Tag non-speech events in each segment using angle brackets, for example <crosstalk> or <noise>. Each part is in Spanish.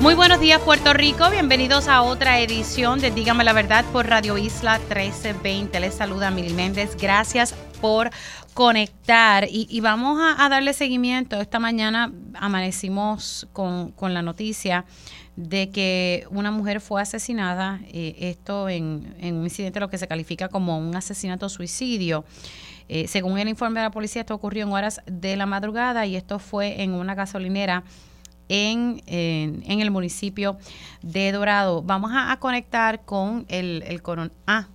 Muy buenos días Puerto Rico, bienvenidos a otra edición de Dígame la Verdad por Radio Isla 1320. Les saluda Mil Méndez, gracias por conectar y, vamos a, darle seguimiento. Esta mañana amanecimos con, la noticia de que una mujer fue asesinada, eh, esto en, un incidente lo que se califica como un asesinato suicidio. Eh, según el informe de la policía, esto ocurrió en horas de la madrugada y esto fue en una gasolinera en, en, el municipio de Dorado. Vamos a, conectar con el, el coron Ah,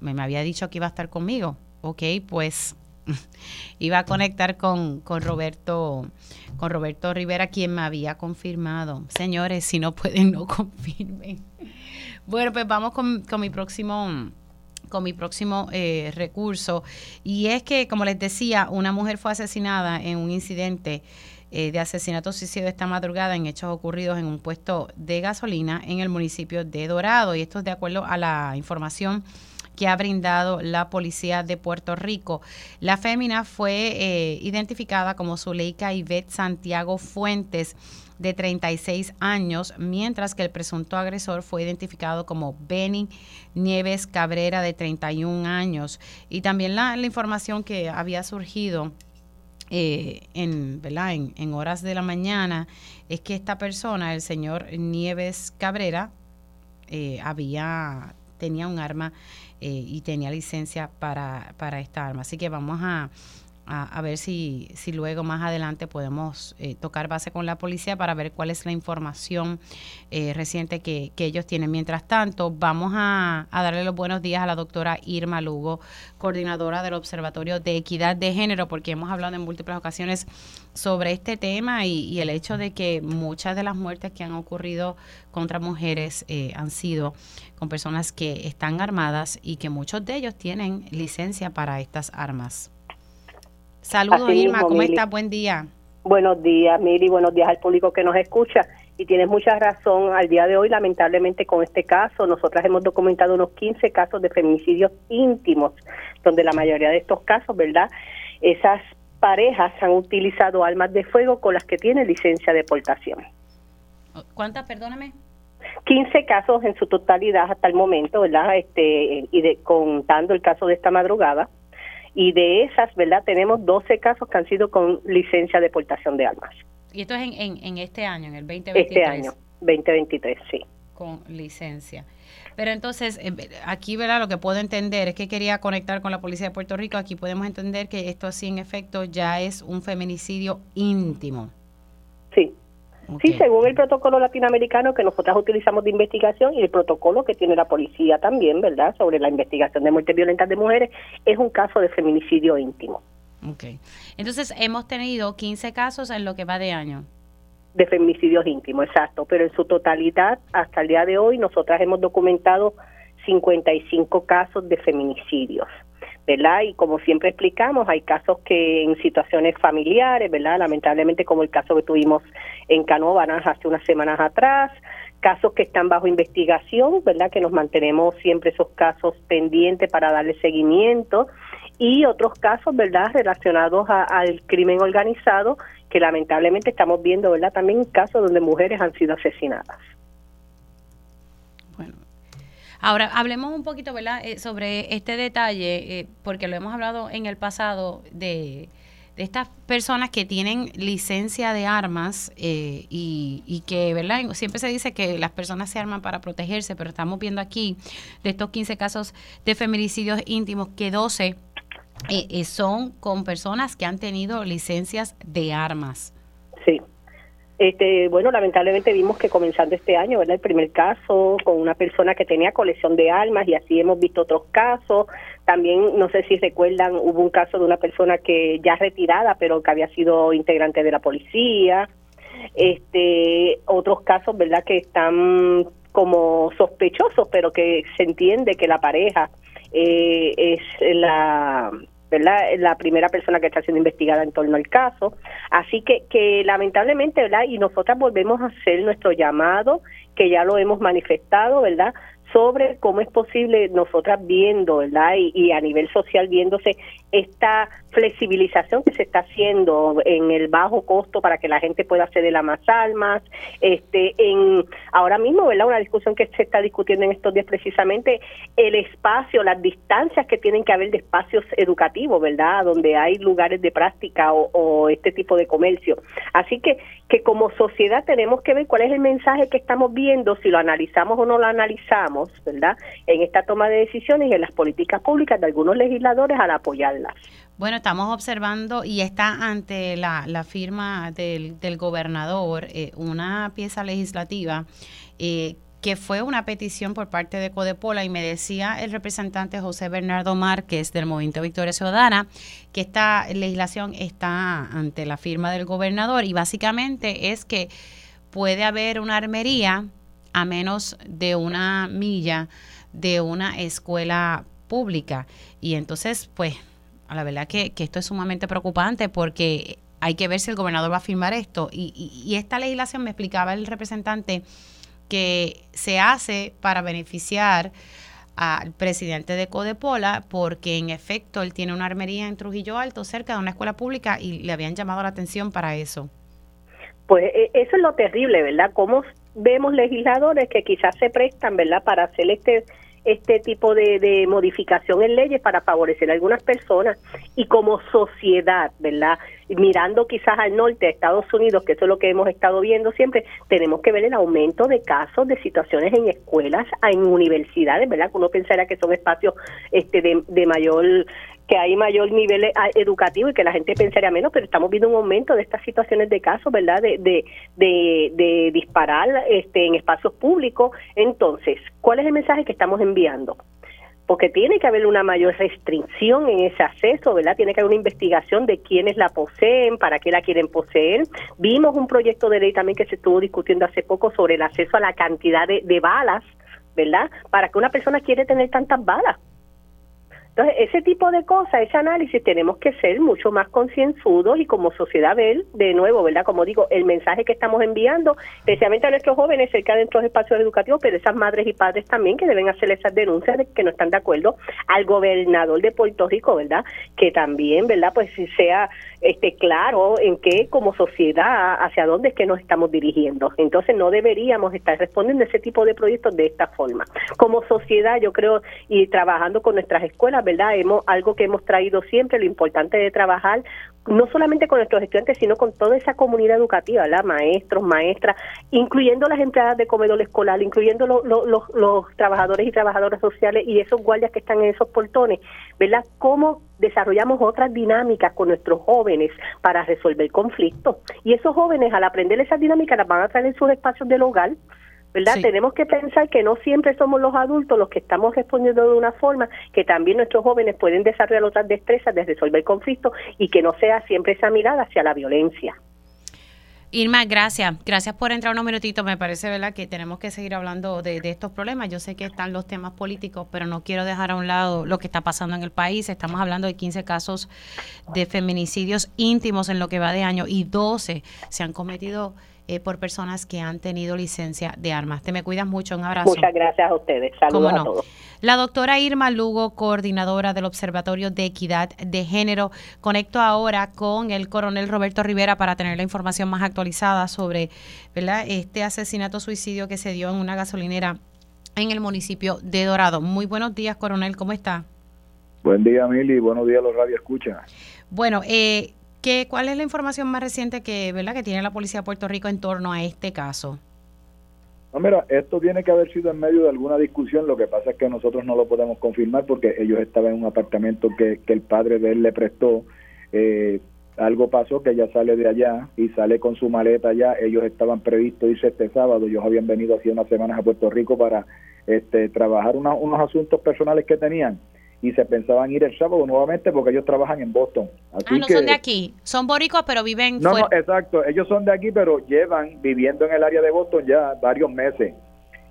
me, había dicho que iba a estar conmigo. Ok, pues <laughs> iba a conectar con, con Roberto con Roberto Rivera, quien me había confirmado. Señores, si no pueden, no <laughs> confirmen. Bueno, pues vamos con, con mi próximo con mi próximo eh, recurso. Y es que, como les decía, una mujer fue asesinada en un incidente eh, de asesinato suicidio esta madrugada en hechos ocurridos en un puesto de gasolina en el municipio de Dorado. Y esto es de acuerdo a la información que ha brindado la policía de Puerto Rico. La fémina fue eh, identificada como Zuleika Ivette Santiago Fuentes de 36 años, mientras que el presunto agresor fue identificado como Benny Nieves Cabrera de 31 años. Y también la información que había surgido eh, en, ¿verdad? En, horas de la mañana es que esta persona, el señor Nieves Cabrera, eh, había tenía un arma eh, y tenía licencia para, para esta arma. Así que vamos a, a, ver si, si luego más adelante podemos eh, tocar base con la policía para ver cuál es la información eh, reciente que, ellos tienen. Mientras tanto, vamos a, darle los buenos días a la doctora Irma Lugo, coordinadora del Observatorio de Equidad de Género, porque hemos hablado en múltiples ocasiones sobre este tema y, el hecho de que muchas de las muertes que han ocurrido contra mujeres eh, han sido con personas que están armadas y que muchos de ellos tienen licencia para estas armas. Saludos Irma, ¿cómo estás? Buen día. Buenos días, Miri, buenos días al público que nos escucha. Y tienes mucha razón, al día de hoy, lamentablemente, con este caso, nosotras hemos documentado unos 15 casos de feminicidios íntimos, donde la mayoría de estos casos, ¿verdad? Esas parejas han utilizado armas de fuego con las que tienen licencia de portación. ¿Cuántas, perdóname? 15 casos en su totalidad hasta el momento, ¿verdad? Este, y de, contando el caso de esta madrugada y de esas, ¿verdad? Tenemos 12 casos que han sido con licencia de portación de armas. Y esto es en, en, este año, en el 2023. Este año, 2023, sí. Con licencia. Pero entonces, eh, aquí, ¿verdad? Lo que puedo entender es que quería conectar con la Policía de Puerto Rico. Aquí podemos entender que esto sí, en efecto, ya es un feminicidio íntimo. Sí. Sí, según el protocolo latinoamericano que nosotros utilizamos de investigación y el protocolo que tiene la policía también, ¿verdad?, sobre la investigación de muertes violentas de mujeres, es un caso de feminicidio íntimo. Ok. Entonces, hemos tenido 15 casos en lo que va de año. De feminicidios íntimos, exacto. Pero en su totalidad, hasta el día de hoy, nosotras hemos documentado 55 casos de feminicidios. ¿Verdad? Y como siempre explicamos, hay casos que en situaciones familiares, ¿verdad? Lamentablemente como el caso que tuvimos en Canóvanas hace unas semanas atrás, casos que están bajo investigación, ¿verdad? Que nos mantenemos siempre esos casos pendientes para darle seguimiento y otros casos, ¿verdad? Relacionados al crimen organizado que lamentablemente estamos viendo, ¿verdad? También casos donde mujeres han sido asesinadas. Ahora, hablemos un poquito, ¿verdad?, eh, sobre este detalle, eh, porque lo hemos hablado en el pasado de, estas personas que tienen licencia de armas eh, y, que, ¿verdad? Siempre se dice que las personas se arman para protegerse, pero estamos viendo aquí de estos 15 casos de feminicidios íntimos que 12 son con personas que han tenido licencias de armas. Sí. Este, bueno, lamentablemente vimos que comenzando este año, ¿verdad? El primer caso con una persona que tenía colección de armas y así hemos visto otros casos. También, no sé si recuerdan, hubo un caso de una persona que ya retirada, pero que había sido integrante de la policía. Este, otros casos, ¿verdad? Que están como sospechosos, pero que se entiende que la pareja eh, es la ¿verdad? La primera persona que está siendo investigada en torno al caso. Así que, que lamentablemente, ¿verdad? Y nosotras volvemos a hacer nuestro llamado, que ya lo hemos manifestado, ¿verdad? sobre cómo es posible nosotras viendo, ¿verdad? Y, a nivel social viéndose esta flexibilización que se está haciendo en el bajo costo para que la gente pueda acceder a más almas, este, en ahora mismo, ¿verdad? Una discusión que se está discutiendo en estos días precisamente el espacio, las distancias que tienen que haber de espacios educativos, ¿verdad? Donde hay lugares de práctica o, o este tipo de comercio. Así que que como sociedad tenemos que ver cuál es el mensaje que estamos viendo, si lo analizamos o no lo analizamos, ¿verdad? En esta toma de decisiones y en las políticas públicas de algunos legisladores al Bueno, estamos observando y está ante la, firma del, del gobernador eh, una pieza legislativa eh, que fue una petición por parte de Codepola y me decía el representante José Bernardo Márquez del Movimiento Victoria Ciudadana que esta legislación está ante la firma del gobernador y básicamente es que puede haber una armería a menos de una milla de una escuela pública. Y entonces pues la verdad que, que esto es sumamente preocupante porque hay que ver si el gobernador va a firmar esto y, y esta legislación me explicaba el representante que se hace para beneficiar al presidente de Codepola porque en efecto él tiene una armería en Trujillo Alto cerca de una escuela pública y le habían llamado la atención para eso. Pues e, eso es lo terrible, ¿verdad? Cómo vemos legisladores que quizás se prestan, ¿verdad? Para hacer este este tipo de, de, modificación en leyes para favorecer a algunas personas y como sociedad, ¿verdad? Mirando quizás al norte, a Estados Unidos, que eso es lo que hemos estado viendo siempre, tenemos que ver el aumento de casos de situaciones en escuelas, en universidades, ¿verdad? Uno pensaría que son espacios este de, de mayor que hay mayor nivel eh, educativo y que la gente pensaría menos, pero estamos viendo un aumento de estas situaciones de casos, ¿verdad? De, de, de, disparar este, en espacios públicos. Entonces, ¿cuál es el mensaje que estamos enviando? Porque tiene que haber una mayor restricción en ese acceso, ¿verdad? Tiene que haber una investigación de quiénes la poseen, para qué la quieren poseer. Vimos un proyecto de ley también que se estuvo discutiendo hace poco sobre el acceso a la cantidad de, de balas, ¿verdad? Para que una persona quiere tener tantas balas entonces, ese tipo de cosas, ese análisis, tenemos que ser mucho más concienzudos y como sociedad ver, de nuevo, ¿verdad? Como digo, el mensaje que estamos enviando, especialmente a nuestros jóvenes cerca de nuestros espacios educativos, pero esas madres y padres también que deben hacer esas denuncias de que no están de acuerdo al gobernador de Puerto Rico, ¿verdad? Que también, ¿verdad? Pues sea este claro en qué como sociedad hacia dónde es que nos estamos dirigiendo. Entonces no deberíamos estar respondiendo a ese tipo de proyectos de esta forma. Como sociedad, yo creo, y trabajando con nuestras escuelas, ¿verdad? Hemos, algo que hemos traído siempre, lo importante de trabajar no solamente con nuestros estudiantes, sino con toda esa comunidad educativa, ¿verdad? Maestros, maestras, incluyendo las empleadas de comedor escolar, incluyendo los, los, los trabajadores y trabajadoras sociales y esos guardias que están en esos portones, ¿verdad? ¿Cómo desarrollamos otras dinámicas con nuestros jóvenes para resolver conflictos? Y esos jóvenes, al aprender esas dinámicas, las van a traer en sus espacios del hogar, ¿verdad? Tenemos que pensar que no siempre somos los adultos los que estamos respondiendo de una forma, que también nuestros jóvenes pueden desarrollar otras destrezas de resolver conflictos y que no sea siempre esa mirada hacia la violencia. Irma, gracias. Gracias por entrar unos minutitos. Me parece, ¿verdad?, que tenemos que seguir hablando de, de, estos problemas. Yo sé que están los temas políticos, pero no quiero dejar a un lado lo que está pasando en el país. Estamos hablando de 15 casos de feminicidios íntimos en lo que va de año y 12 se han cometido eh, por personas que han tenido licencia de armas. Te me cuidas mucho, un abrazo. Muchas gracias a ustedes. Saludos a todos. La doctora Irma Lugo, coordinadora del Observatorio de Equidad de Género. Conecto ahora con el coronel Roberto Rivera para tener la información más actualizada sobre ¿verdad? este asesinato suicidio que se dio en una gasolinera en el municipio de Dorado. Muy buenos días, coronel, ¿cómo está? Buen día, Mili, buenos días, los radio escucha. Bueno, eh, ¿Qué, ¿Cuál es la información más reciente que, ¿verdad? que tiene la Policía de Puerto Rico en torno a este caso? No, mira, esto tiene que haber sido en medio de alguna discusión, lo que pasa es que nosotros no lo podemos confirmar porque ellos estaban en un apartamento que, que el padre de él le prestó. Eh, algo pasó que ella sale de allá y sale con su maleta allá. Ellos estaban previstos irse este sábado. Ellos habían venido hace unas semanas a Puerto Rico para este, trabajar unos asuntos personales que tenían y se pensaban ir el sábado nuevamente porque ellos trabajan en Boston. Así ah, no son de aquí, son boricuas pero viven No, no, exacto, ellos son de aquí pero llevan viviendo en el área de Boston ya varios meses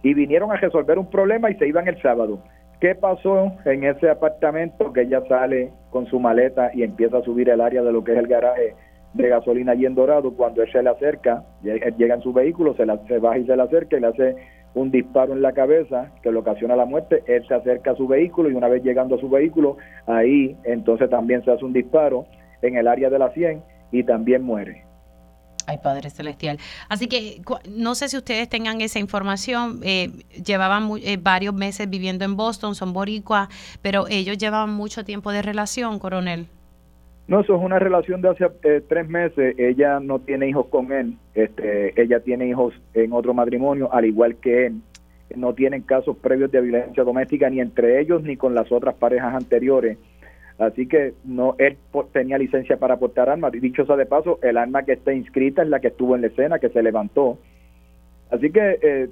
y vinieron a resolver un problema y se iban el sábado. ¿Qué pasó en ese apartamento? Que ella sale con su maleta y empieza a subir el área de lo que es el garaje de gasolina allí en Dorado. Cuando él se le acerca, llega en su vehículo, se, la, se baja y se le acerca y le hace un disparo en la cabeza que le ocasiona la muerte. Él se acerca a su vehículo y una vez llegando a su vehículo, ahí entonces también se hace un disparo en el área de la 100 y también muere. Ay, Padre Celestial. Así que no sé si ustedes tengan esa información. Eh, llevaban eh, varios meses viviendo en Boston, son boricuas, pero ellos llevaban mucho tiempo de relación, coronel. No, eso es una relación de hace eh, tres meses. Ella no tiene hijos con él. Este, ella tiene hijos en otro matrimonio, al igual que él. No tienen casos previos de violencia doméstica ni entre ellos ni con las otras parejas anteriores. Así que no él tenía licencia para portar armas. Dicho sea de paso, el arma que está inscrita es la que estuvo en la escena, que se levantó. Así que, eh,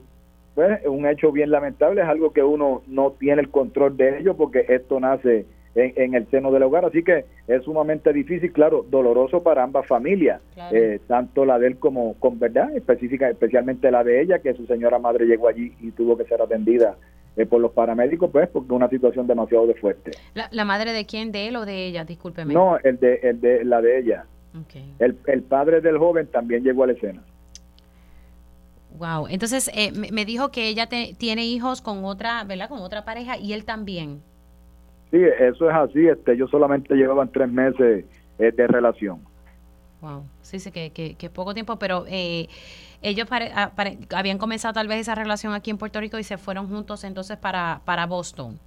pues, un hecho bien lamentable, es algo que uno no tiene el control de ello porque esto nace en, el seno del hogar. Así que es sumamente difícil, claro, doloroso para ambas familias, eh, tanto la de él como con verdad, específica, especialmente la de ella, que su señora madre llegó allí y tuvo que ser atendida eh, por los paramédicos, pues, porque una situación demasiado de fuerte. ¿La, madre de quién? ¿De él o de ella? Discúlpeme. No, el de, el de la de ella. El, el padre del joven también llegó a la escena. Wow, entonces eh, me, dijo que ella tiene hijos con otra, ¿verdad? Con otra pareja y él también. Sí, eso es así. Este, ellos solamente llevaban tres meses eh, de relación. Wow, sí, sí, que, que, poco tiempo, pero eh, ellos ah, habían comenzado tal vez esa relación aquí en Puerto Rico y se fueron juntos entonces para, para Boston.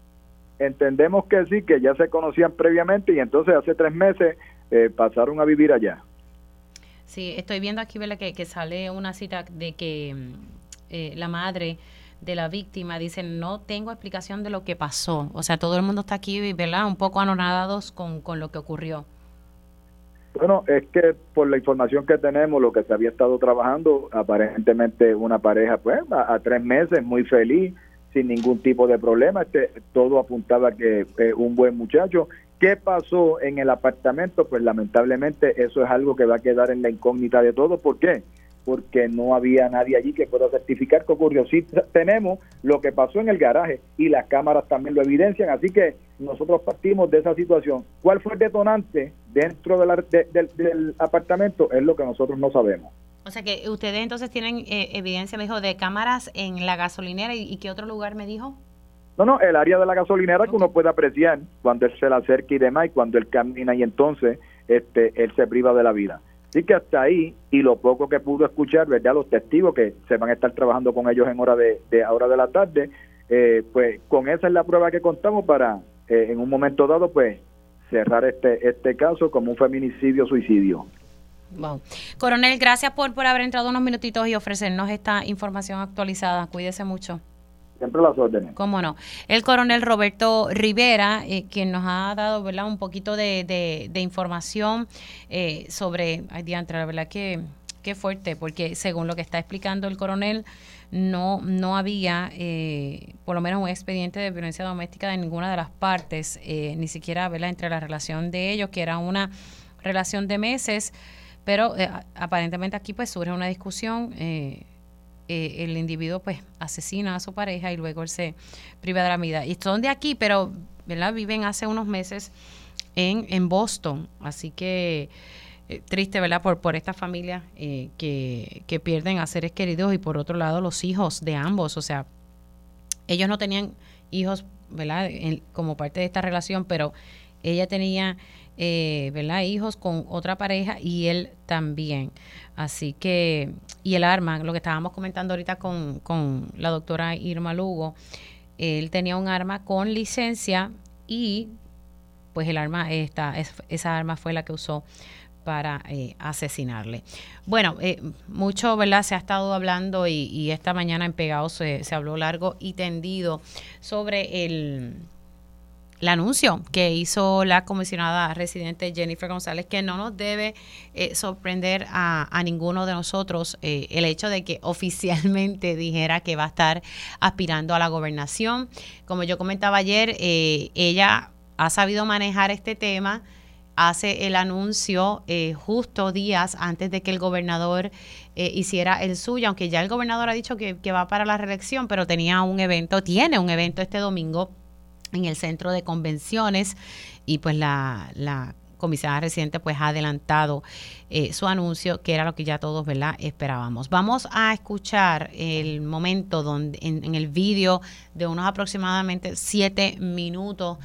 Entendemos que sí, que ya se conocían previamente y entonces hace tres meses eh, pasaron a vivir allá. Sí, estoy viendo aquí ¿verdad? Que, que sale una cita de que eh, la madre de la víctima dice, no tengo explicación de lo que pasó. O sea, todo el mundo está aquí, ¿verdad? Un poco anonadados con, con lo que ocurrió. Bueno, es que por la información que tenemos, lo que se había estado trabajando, aparentemente una pareja, pues, a, tres meses, muy feliz, sin ningún tipo de problema, este, todo apuntaba que eh, un buen muchacho. ¿Qué pasó en el apartamento? Pues lamentablemente eso es algo que va a quedar en la incógnita de todos. ¿Por qué? Porque no había nadie allí que pueda certificar que ocurrió. Sí tenemos lo que pasó en el garaje y las cámaras también lo evidencian, así que nosotros partimos de esa situación. ¿Cuál fue el detonante dentro del apartamento? Es lo que nosotros no sabemos. O sea que ustedes entonces tienen eh, evidencia, me dijo, de cámaras en la gasolinera y, qué otro lugar me dijo? No, no, el área de la gasolinera que uno puede apreciar cuando él se la acerca y demás, y cuando él camina y entonces este, él se priva de la vida. Así que hasta ahí, y lo poco que pudo escuchar, ¿verdad? Los testigos que se van a estar trabajando con ellos en hora de, de hora de la tarde, eh, pues con esa es la prueba que contamos para, eh, en un momento dado, pues cerrar este, este caso como un feminicidio-suicidio. Wow. Coronel, gracias por, por haber entrado unos minutitos y ofrecernos esta información actualizada. Cuídese mucho. Siempre las órdenes. Cómo no. El coronel Roberto Rivera, eh, quien nos ha dado ¿verdad? un poquito de, de, información eh, sobre, ay, diantre, la verdad que, qué fuerte, porque según lo que está explicando el coronel, no, no había eh, por lo menos un expediente de violencia doméstica de ninguna de las partes, ni siquiera ¿verdad? entre la relación de ellos, que era una relación de meses, pero aparentemente aquí pues surge una discusión. Eh, el individuo pues asesina a su pareja y luego él se priva de la vida. Y son de aquí, pero ¿verdad? viven hace unos meses en, en Boston. Así que eh, triste, ¿verdad? Por, por esta familia eh, que, que pierden a seres queridos y por otro lado los hijos de ambos. O sea, ellos no tenían hijos, ¿verdad? como parte de esta relación, pero ella tenía eh, ¿verdad? hijos con otra pareja y él también. Así que, y el arma, lo que estábamos comentando ahorita con, con la doctora Irma Lugo, él tenía un arma con licencia y pues el arma, esta, esa arma fue la que usó para eh, asesinarle. Bueno, eh, mucho, ¿verdad? Se ha estado hablando y, y esta mañana en Pegado se, se habló largo y tendido sobre el el anuncio que hizo la comisionada residente Jennifer González, que no nos debe eh, sorprender a, ninguno de nosotros eh, el hecho de que <laughs> oficialmente dijera que va a estar aspirando a la gobernación. Como yo comentaba ayer, eh, ella ha sabido manejar este tema hace el anuncio eh, justo días antes de que el gobernador eh, hiciera el suyo, aunque ya el gobernador ha dicho que, va para la reelección, pero tenía un evento, tiene un evento este domingo en el centro de convenciones y pues la, la comisionada residente pues ha adelantado eh, su anuncio, que era lo que ya todos ¿verdad? esperábamos. Vamos a escuchar el momento donde en, el vídeo de unos aproximadamente siete minutos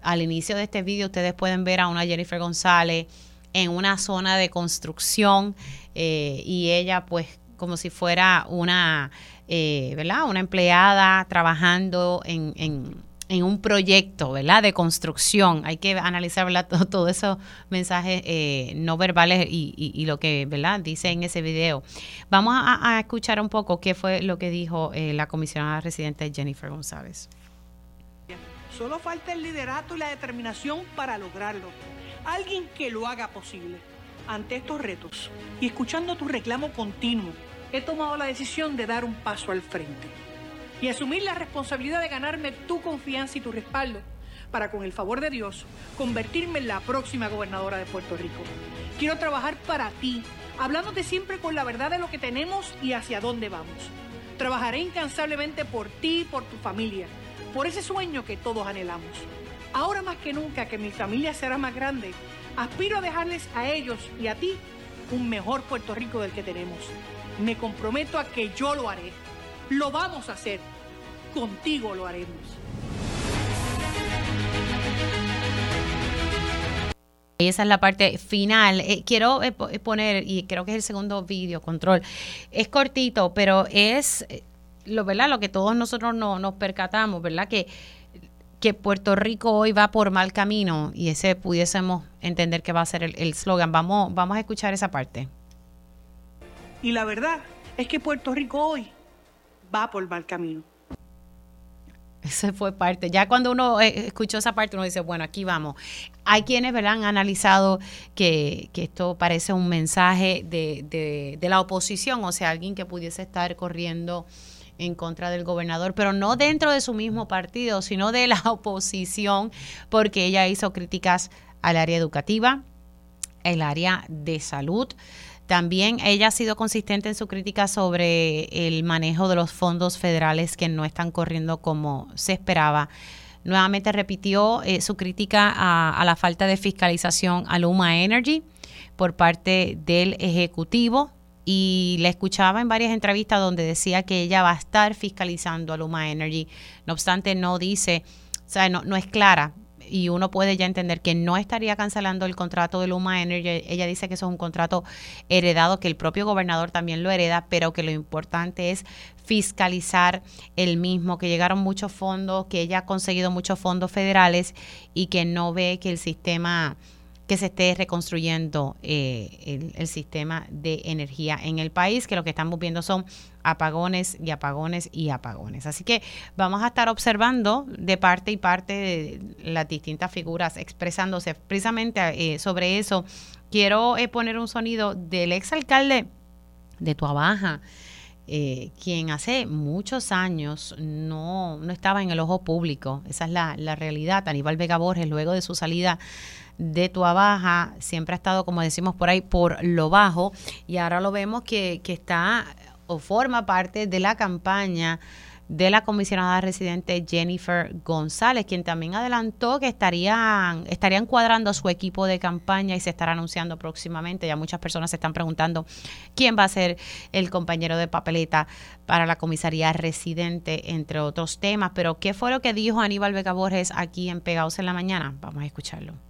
al inicio de este vídeo ustedes pueden ver a una Jennifer González en una zona de construcción eh, y ella pues como si fuera una, eh, ¿verdad? Una empleada trabajando en, en, un proyecto, ¿verdad? De construcción. Hay que analizar, ¿verdad? <laughs> Todos esos mensajes eh, no verbales y, lo que, ¿verdad? Dice en ese video. Vamos a, a, escuchar un poco qué fue lo que dijo la comisionada residente Jennifer González. Solo falta el liderato y la determinación para lograrlo. Alguien que lo haga posible. Ante estos retos y escuchando tu reclamo continuo, he tomado la decisión de dar un paso al frente y asumir la responsabilidad de ganarme tu confianza y tu respaldo para, con el favor de Dios, convertirme en la próxima gobernadora de Puerto Rico. Quiero trabajar para ti, hablándote siempre con la verdad de lo que tenemos y hacia dónde vamos. Trabajaré incansablemente por ti y por tu familia por ese sueño que todos anhelamos. Ahora más que nunca que mi familia será más grande, aspiro a dejarles a ellos y a ti un mejor Puerto Rico del que tenemos. Me comprometo a que yo lo haré. Lo vamos a hacer. Contigo lo haremos. Y esa es la parte final. Eh, quiero eh, eh, poner, y creo que es el segundo vídeo, control. Es cortito, pero es lo, ¿verdad? lo que todos nosotros no, nos percatamos, ¿verdad? Que, que Puerto Rico hoy va por mal camino y ese pudiésemos entender que va a ser el slogan. Vamos, vamos a escuchar esa parte. Y la verdad es que Puerto Rico hoy va por mal camino. Esa fue parte. Ya cuando uno eh, escuchó esa parte, uno dice, bueno, aquí vamos. Hay quienes ¿verdad? han analizado que, que esto parece un mensaje de, de, de, la oposición, o sea, alguien que pudiese estar corriendo en contra del gobernador, pero no dentro de su mismo partido, sino de la <laughs> oposición, porque ella hizo críticas al área educativa, el área de salud. También ella ha sido consistente en su crítica sobre el manejo de los fondos federales que no están corriendo como se esperaba. Nuevamente repitió eh, su crítica a, la falta de fiscalización a Luma Energy por parte del Ejecutivo y la escuchaba en varias entrevistas donde decía que ella va a estar fiscalizando a Luma Energy. No obstante, no dice, o sea, no, no es clara y uno puede ya entender que no estaría cancelando el contrato de Luma Energy. Ella dice que eso es un contrato heredado, que el propio gobernador también lo hereda, pero que lo importante es fiscalizar el mismo, que llegaron muchos fondos, que ella ha conseguido muchos fondos federales y que no ve que el sistema que se esté reconstruyendo eh, el, sistema de energía en el país, que lo que estamos viendo son apagones y apagones y apagones. Así que vamos a estar observando de parte y parte de las distintas figuras expresándose precisamente eh, sobre eso. Quiero eh, poner un sonido del exalcalde de Tuabaja. Eh, quien hace muchos años no, no, estaba en el ojo público. Esa es la, la realidad. Aníbal Vega Borges, luego de su salida de Tua Baja, siempre ha estado, como decimos por ahí, por lo bajo y ahora lo vemos que, está o forma parte de la campaña de la comisionada residente Jennifer González, quien también adelantó que estarían, estarían cuadrando su equipo de campaña y se estará anunciando próximamente. Ya muchas personas se están preguntando quién va a ser el compañero de papeleta para la comisaría residente, entre otros temas. Pero, ¿qué fue lo que dijo Aníbal Vega Borges aquí en Pegados en la Mañana? Vamos a escucharlo.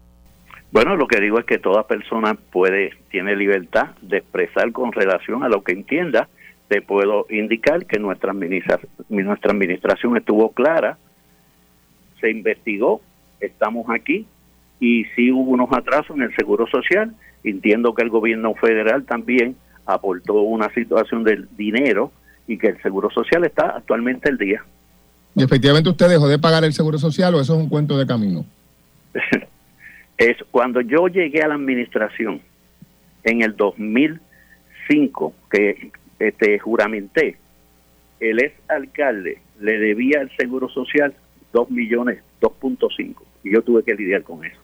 Bueno, lo que digo es que toda persona puede, tiene libertad de expresar con relación a lo que entienda. Te puedo indicar que nuestra, nuestra administración estuvo clara, se investigó, estamos aquí y sí hubo unos atrasos en el Seguro Social. Entiendo que el gobierno federal también aportó una situación del dinero y que el Seguro Social está actualmente el día. ¿Y efectivamente usted dejó de pagar el Seguro Social o eso es un cuento de camino? <laughs> es cuando yo llegué a la administración en el 2005 que este juramenté el ex alcalde le debía al seguro social 2 millones 2.5 y yo tuve que lidiar con eso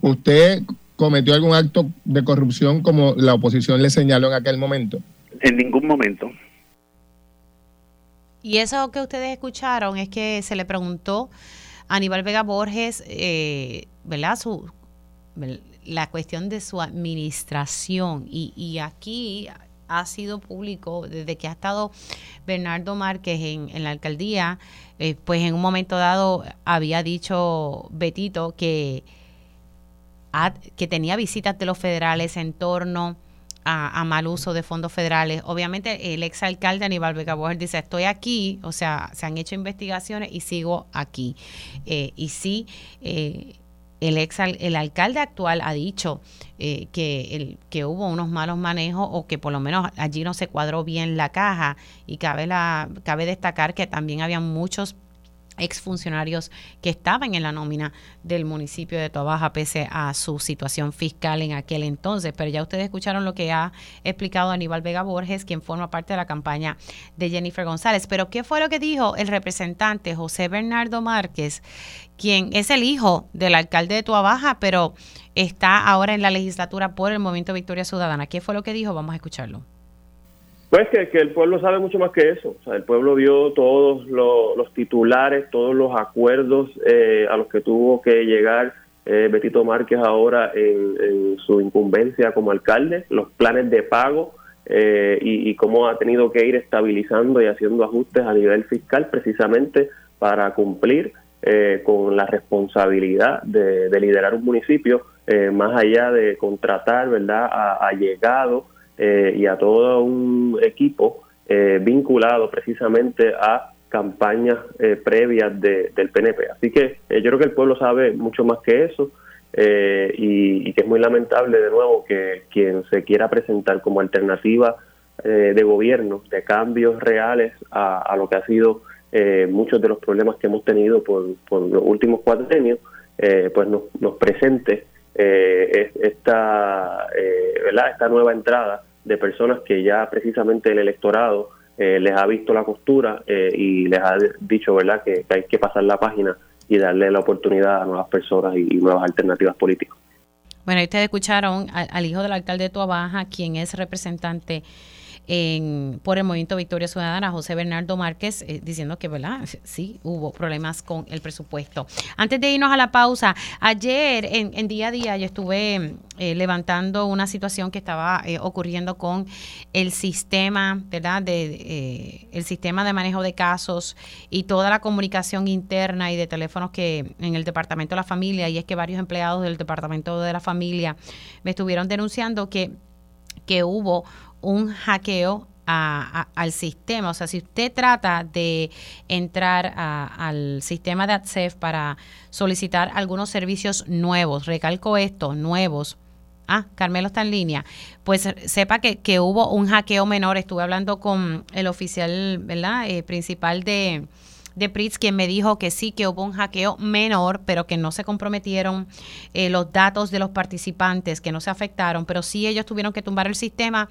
¿Usted cometió algún acto de corrupción como la oposición le señaló en aquel momento? En ningún momento. Y eso que ustedes escucharon es que se le preguntó Aníbal Vega Borges, eh, ¿verdad? La cuestión de su administración. Y, aquí ha sido público desde que ha estado Bernardo Márquez en, la alcaldía, eh, pues en un momento dado había dicho Betito que, que tenía visitas de los federales en torno a, mal uso de fondos federales. Obviamente el exalcalde Aníbal Vega Borges dice, estoy aquí, o sea, se han hecho investigaciones y sigo aquí. Eh, y sí, eh, el, ex, el alcalde actual ha dicho eh, que, el, que hubo unos malos manejos o que por lo menos allí no se cuadró bien la caja y cabe, la, cabe destacar que también había muchos exfuncionarios que estaban en la nómina del municipio de Tobaja pese a su situación fiscal en aquel entonces. Pero ya ustedes escucharon lo que ha explicado Aníbal Vega Borges, quien forma parte de la campaña de Jennifer González. Pero ¿qué fue lo que dijo el representante José Bernardo Márquez, quien es el hijo del alcalde de Tuabaja, pero está ahora en la legislatura por el Movimiento Victoria Ciudadana? ¿Qué fue lo que dijo? Vamos a escucharlo. Pues que, el pueblo sabe mucho más que eso. O sea, el pueblo vio todos los, titulares, todos los acuerdos eh, a los que tuvo que llegar eh, Betito Márquez ahora en, su incumbencia como alcalde, los planes de pago eh, y, cómo ha tenido que ir estabilizando y haciendo ajustes a nivel fiscal precisamente para cumplir con la responsabilidad de, liderar un municipio más allá de contratar, ¿verdad?, a, a llegado eh, y a todo un equipo eh, vinculado precisamente a campañas eh, previas del PNP. Así que yo creo que el pueblo sabe mucho más que eso y, que es muy lamentable de nuevo que quien se quiera presentar como alternativa de gobierno, de cambios reales a, lo que ha sido muchos de los problemas que hemos tenido por, los últimos cuatro años, pues nos, nos presente esta, ¿verdad? esta nueva entrada de personas que ya precisamente el electorado eh, les ha visto la costura eh, y les ha dicho verdad que, hay que pasar la página y darle la oportunidad a nuevas personas y, nuevas alternativas políticas. Bueno, ustedes escucharon al, hijo del alcalde de Tuabaja, quien es representante por el Movimiento Victoria Ciudadana, José Bernardo Márquez, eh, diciendo que, ¿verdad? Sí, hubo problemas con el presupuesto. Antes de irnos a la pausa, ayer en, día a día yo estuve eh, levantando una situación que estaba eh, ocurriendo con el sistema, ¿verdad? De, el sistema de manejo de casos y toda la comunicación interna y de teléfonos que en el Departamento de la Familia, y es que varios empleados del Departamento de la Familia me estuvieron denunciando que que hubo un hackeo al sistema. O sea, si usted trata de entrar al sistema de ADSEF para solicitar algunos servicios nuevos, recalco esto, nuevos. Ah, Carmelo está en línea. Pues sepa que, que hubo un hackeo menor. Estuve hablando con el oficial ¿verdad? Eh, principal de, de Pritz, quien me dijo que sí, que hubo un hackeo menor, pero que no se comprometieron eh, los datos de los participantes, que no se afectaron, pero sí ellos tuvieron que tumbar el sistema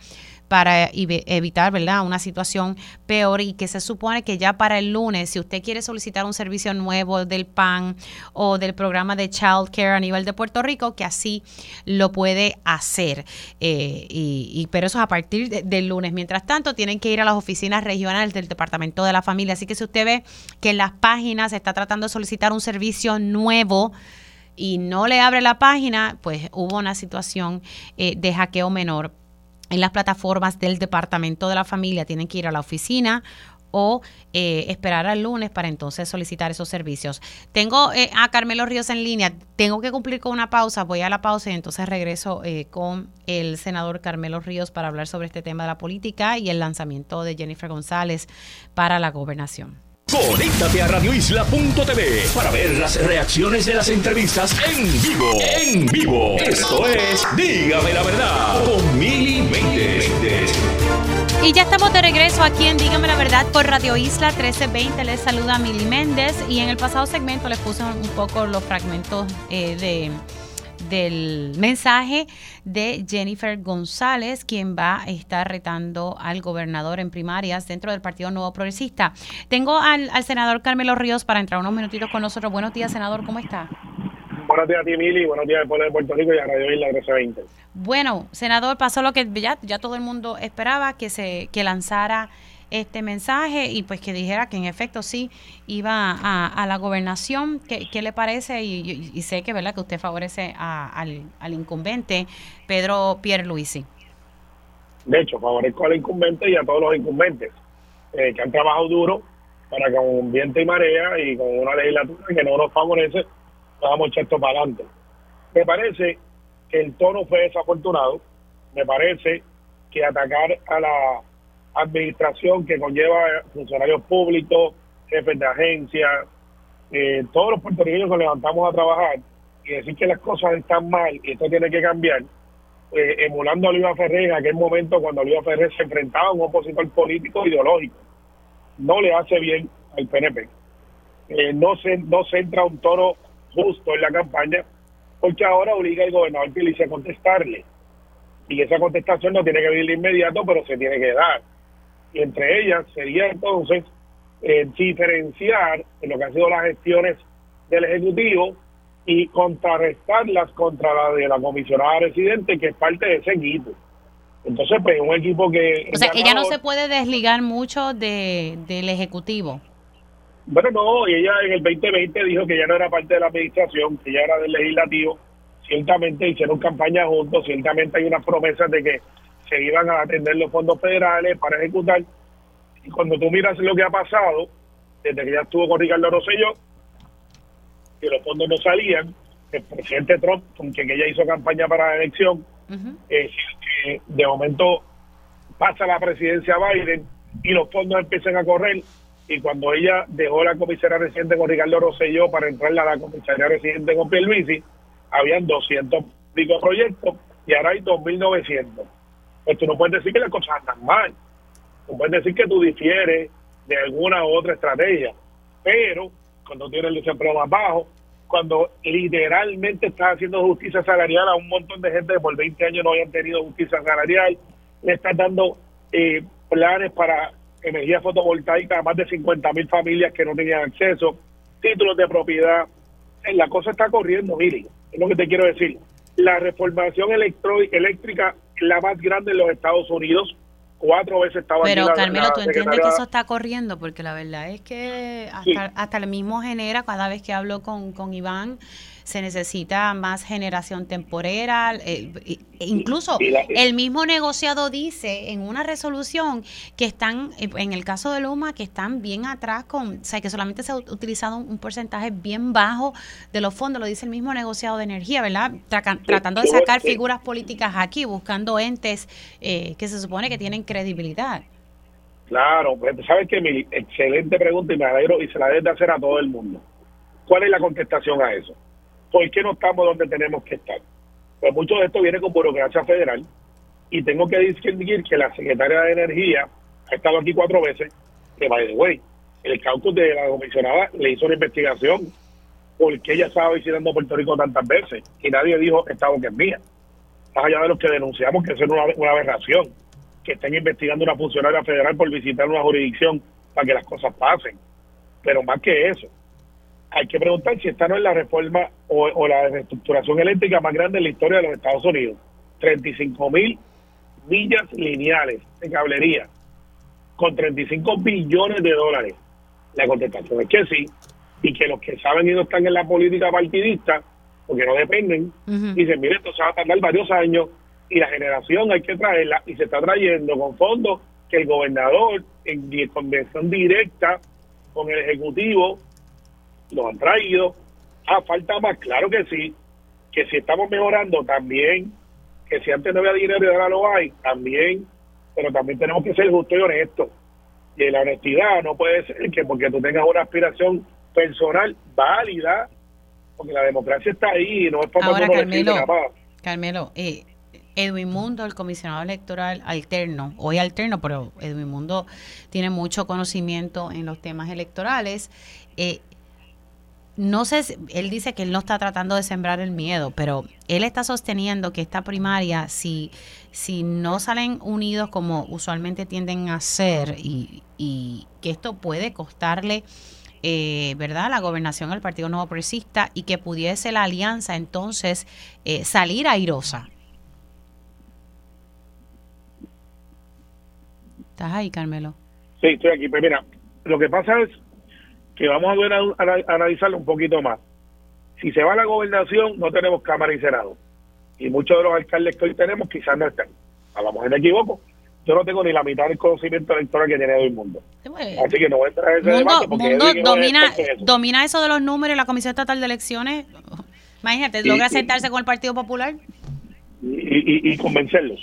para evitar, ¿verdad?, una situación peor y que se supone que ya para el lunes, si usted quiere solicitar un servicio nuevo del PAN o del programa de Child Care a nivel de Puerto Rico, que así lo puede hacer. Eh, y, pero eso es a partir del lunes. Mientras tanto, tienen que ir a las oficinas regionales del Departamento de la Familia. Así que si usted ve que en las páginas se está tratando de solicitar un servicio nuevo, y no le abre la página, pues hubo una situación eh, de hackeo menor en las plataformas del Departamento de la Familia. Tienen que ir a la oficina o eh, esperar al lunes para entonces solicitar esos servicios. Tengo eh, a Carmelo Ríos en línea, tengo que cumplir con una pausa, voy a la pausa y entonces regreso eh, con el senador Carmelo Ríos para hablar sobre este tema de la política y el lanzamiento de Jennifer González para la gobernación. Conéctate a radioisla.tv para ver las reacciones de las entrevistas en vivo. En vivo. Esto es Dígame la verdad con Mili Y ya estamos de regreso aquí en Dígame la verdad por Radio Isla 1320. Les saluda Mili Méndez y en el pasado segmento les puse un poco los fragmentos eh, de del mensaje de Jennifer González, quien va a estar retando al gobernador en primarias dentro del Partido Nuevo Progresista. Tengo al, senador Carmelo Ríos para entrar unos minutitos con nosotros. Buenos días, senador, ¿cómo está? buenos días a ti, Mili, buenos días al pueblo de Puerto Rico y a Radio Isla 1320. Bueno, senador, pasó lo que ya, ya todo el mundo esperaba, que se que lanzara este mensaje y pues que dijera que en efecto sí iba a, la gobernación. ¿Qué, qué le parece? Y, sé que verdad que usted favorece al, al incumbente Pedro Pierluisi. De hecho, favorezco al incumbente y a todos los incumbentes eh, que han trabajado duro para con viento y marea y con una legislatura que no nos favorece, vamos a echar esto para adelante. Me parece que el tono fue desafortunado, me parece que atacar a la administración que conlleva funcionarios públicos, jefes de agencia, eh, todos los puertorriqueños nos levantamos a trabajar y decir que las cosas están mal y esto tiene que cambiar, eh, emulando a Oliva Ferrer en aquel momento cuando Oliva Ferrer se enfrentaba a un opositor político ideológico. No le hace bien al PNP. Eh, no, se, no centra un toro justo en la campaña porque ahora obliga al gobernador Pilice a contestarle. Y esa contestación no tiene que venir de inmediato, pero se tiene que dar. Y entre ellas sería entonces eh, diferenciar en lo que han sido las gestiones del Ejecutivo y contrarrestarlas contra la de la comisionada residente, que es parte de ese equipo. Entonces, pues, un equipo que... O sea, ella no se puede desligar mucho de, del Ejecutivo. Bueno, no, y ella en el 2020 dijo que ya no era parte de la administración, que ya era del legislativo. Ciertamente hicieron campaña juntos, ciertamente hay unas promesas de que se iban a atender los fondos federales para ejecutar. Y cuando tú miras lo que ha pasado, desde que ya estuvo con Ricardo Rosselló, que los fondos no salían, el presidente Trump, con quien ella hizo campaña para la elección, eh, de momento pasa la presidencia Biden y los fondos empiezan a correr. Y cuando ella dejó la comisaría residente con Ricardo Rosselló para entrar a la comisaría residente con Pierluisi, habían 200 pico proyectos y ahora hay 2.900 pues tú no puedes decir que las cosas andan mal. No puedes decir que tú difieres de alguna u otra estrategia. Pero cuando tienes el desempleo más bajo, cuando literalmente estás haciendo justicia salarial a un montón de gente que por 20 años no hayan tenido justicia salarial, le estás dando eh, planes para energía fotovoltaica a más de 50 mil familias que no tenían acceso, títulos de propiedad. Eh, la cosa está corriendo, miren, es lo que te quiero decir. La reformación eléctrica la más grande en los Estados Unidos. Cuatro veces estaba Pero, Carmelo, ¿tú entiendes que eso está corriendo? Porque la verdad es que hasta, hasta el mismo genera, cada vez que hablo con, con Iván, se necesita más generación temporera. Eh, incluso el mismo negociado dice en una resolución que están, eh, en el caso de Luma, que están bien atrás con, o sea, que solamente se ha utilizado un porcentaje bien bajo de los fondos, lo dice el mismo negociado de energía, ¿verdad? tratando de sacar figuras políticas aquí, buscando entes eh, que se supone que tienen credibilidad. Claro, pues sabes que mi excelente pregunta y me alegro y se la debe hacer a todo el mundo. ¿Cuál es la contestación a eso? ¿Por qué no estamos donde tenemos que estar? Pues mucho de esto viene con burocracia federal y tengo que distinguir que la secretaria de Energía ha estado aquí cuatro veces, que by the way, el caucus de la comisionada le hizo una investigación porque ella estaba visitando Puerto Rico tantas veces y nadie dijo esta boca es mía. Más allá de los que denunciamos que es una, una aberración, que estén investigando una funcionaria federal por visitar una jurisdicción para que las cosas pasen. Pero más que eso, hay que preguntar si esta no es la reforma o, la reestructuración eléctrica más grande en la historia de los Estados Unidos. 35 mil millas lineales de cablería con 35 billones de dólares. La contestación es que sí, y que los que saben y no están en la política partidista, porque no dependen, dicen, mire, esto se va a tardar varios años y la generación hay que traerla y se está trayendo con fondos que el gobernador en convención directa con el Ejecutivo lo han traído. Ah, falta más, claro que sí. Que si estamos mejorando también, que si antes no había dinero y ahora lo hay, también. Pero también tenemos que ser justos y honestos. Y la honestidad no puede ser que porque tú tengas una aspiración personal válida, porque la democracia está ahí y no es para Ahora, Carmelo, Carmelo, eh, Edwin Mundo, el comisionado electoral alterno, hoy alterno, pero Edwin Mundo tiene mucho conocimiento en los temas electorales. Eh, no sé, él dice que él no está tratando de sembrar el miedo, pero él está sosteniendo que esta primaria, si, si no salen unidos como usualmente tienden a ser, y, que esto puede costarle eh, ¿verdad?, la gobernación del Partido Nuevo Progresista y que pudiese la alianza entonces eh, salir airosa. ¿Estás ahí, Carmelo? Sí, estoy aquí. Pero mira, lo que pasa es que vamos a, analizarlo un poquito más. Si se va a la gobernación, no tenemos Cámara y Senado. Y muchos de los alcaldes que hoy tenemos quizás no estén. A lo mejor me equivoco. Yo no tengo ni la mitad del conocimiento electoral que tiene todo el mundo. Así que no voy a entrar en ese Mundo, debate porque Mundo domina, eso. domina eso de los números y la Comisión Estatal de Elecciones. <laughs> Imagínate, logra sentarse con el Partido Popular. y, y- y convencerlos.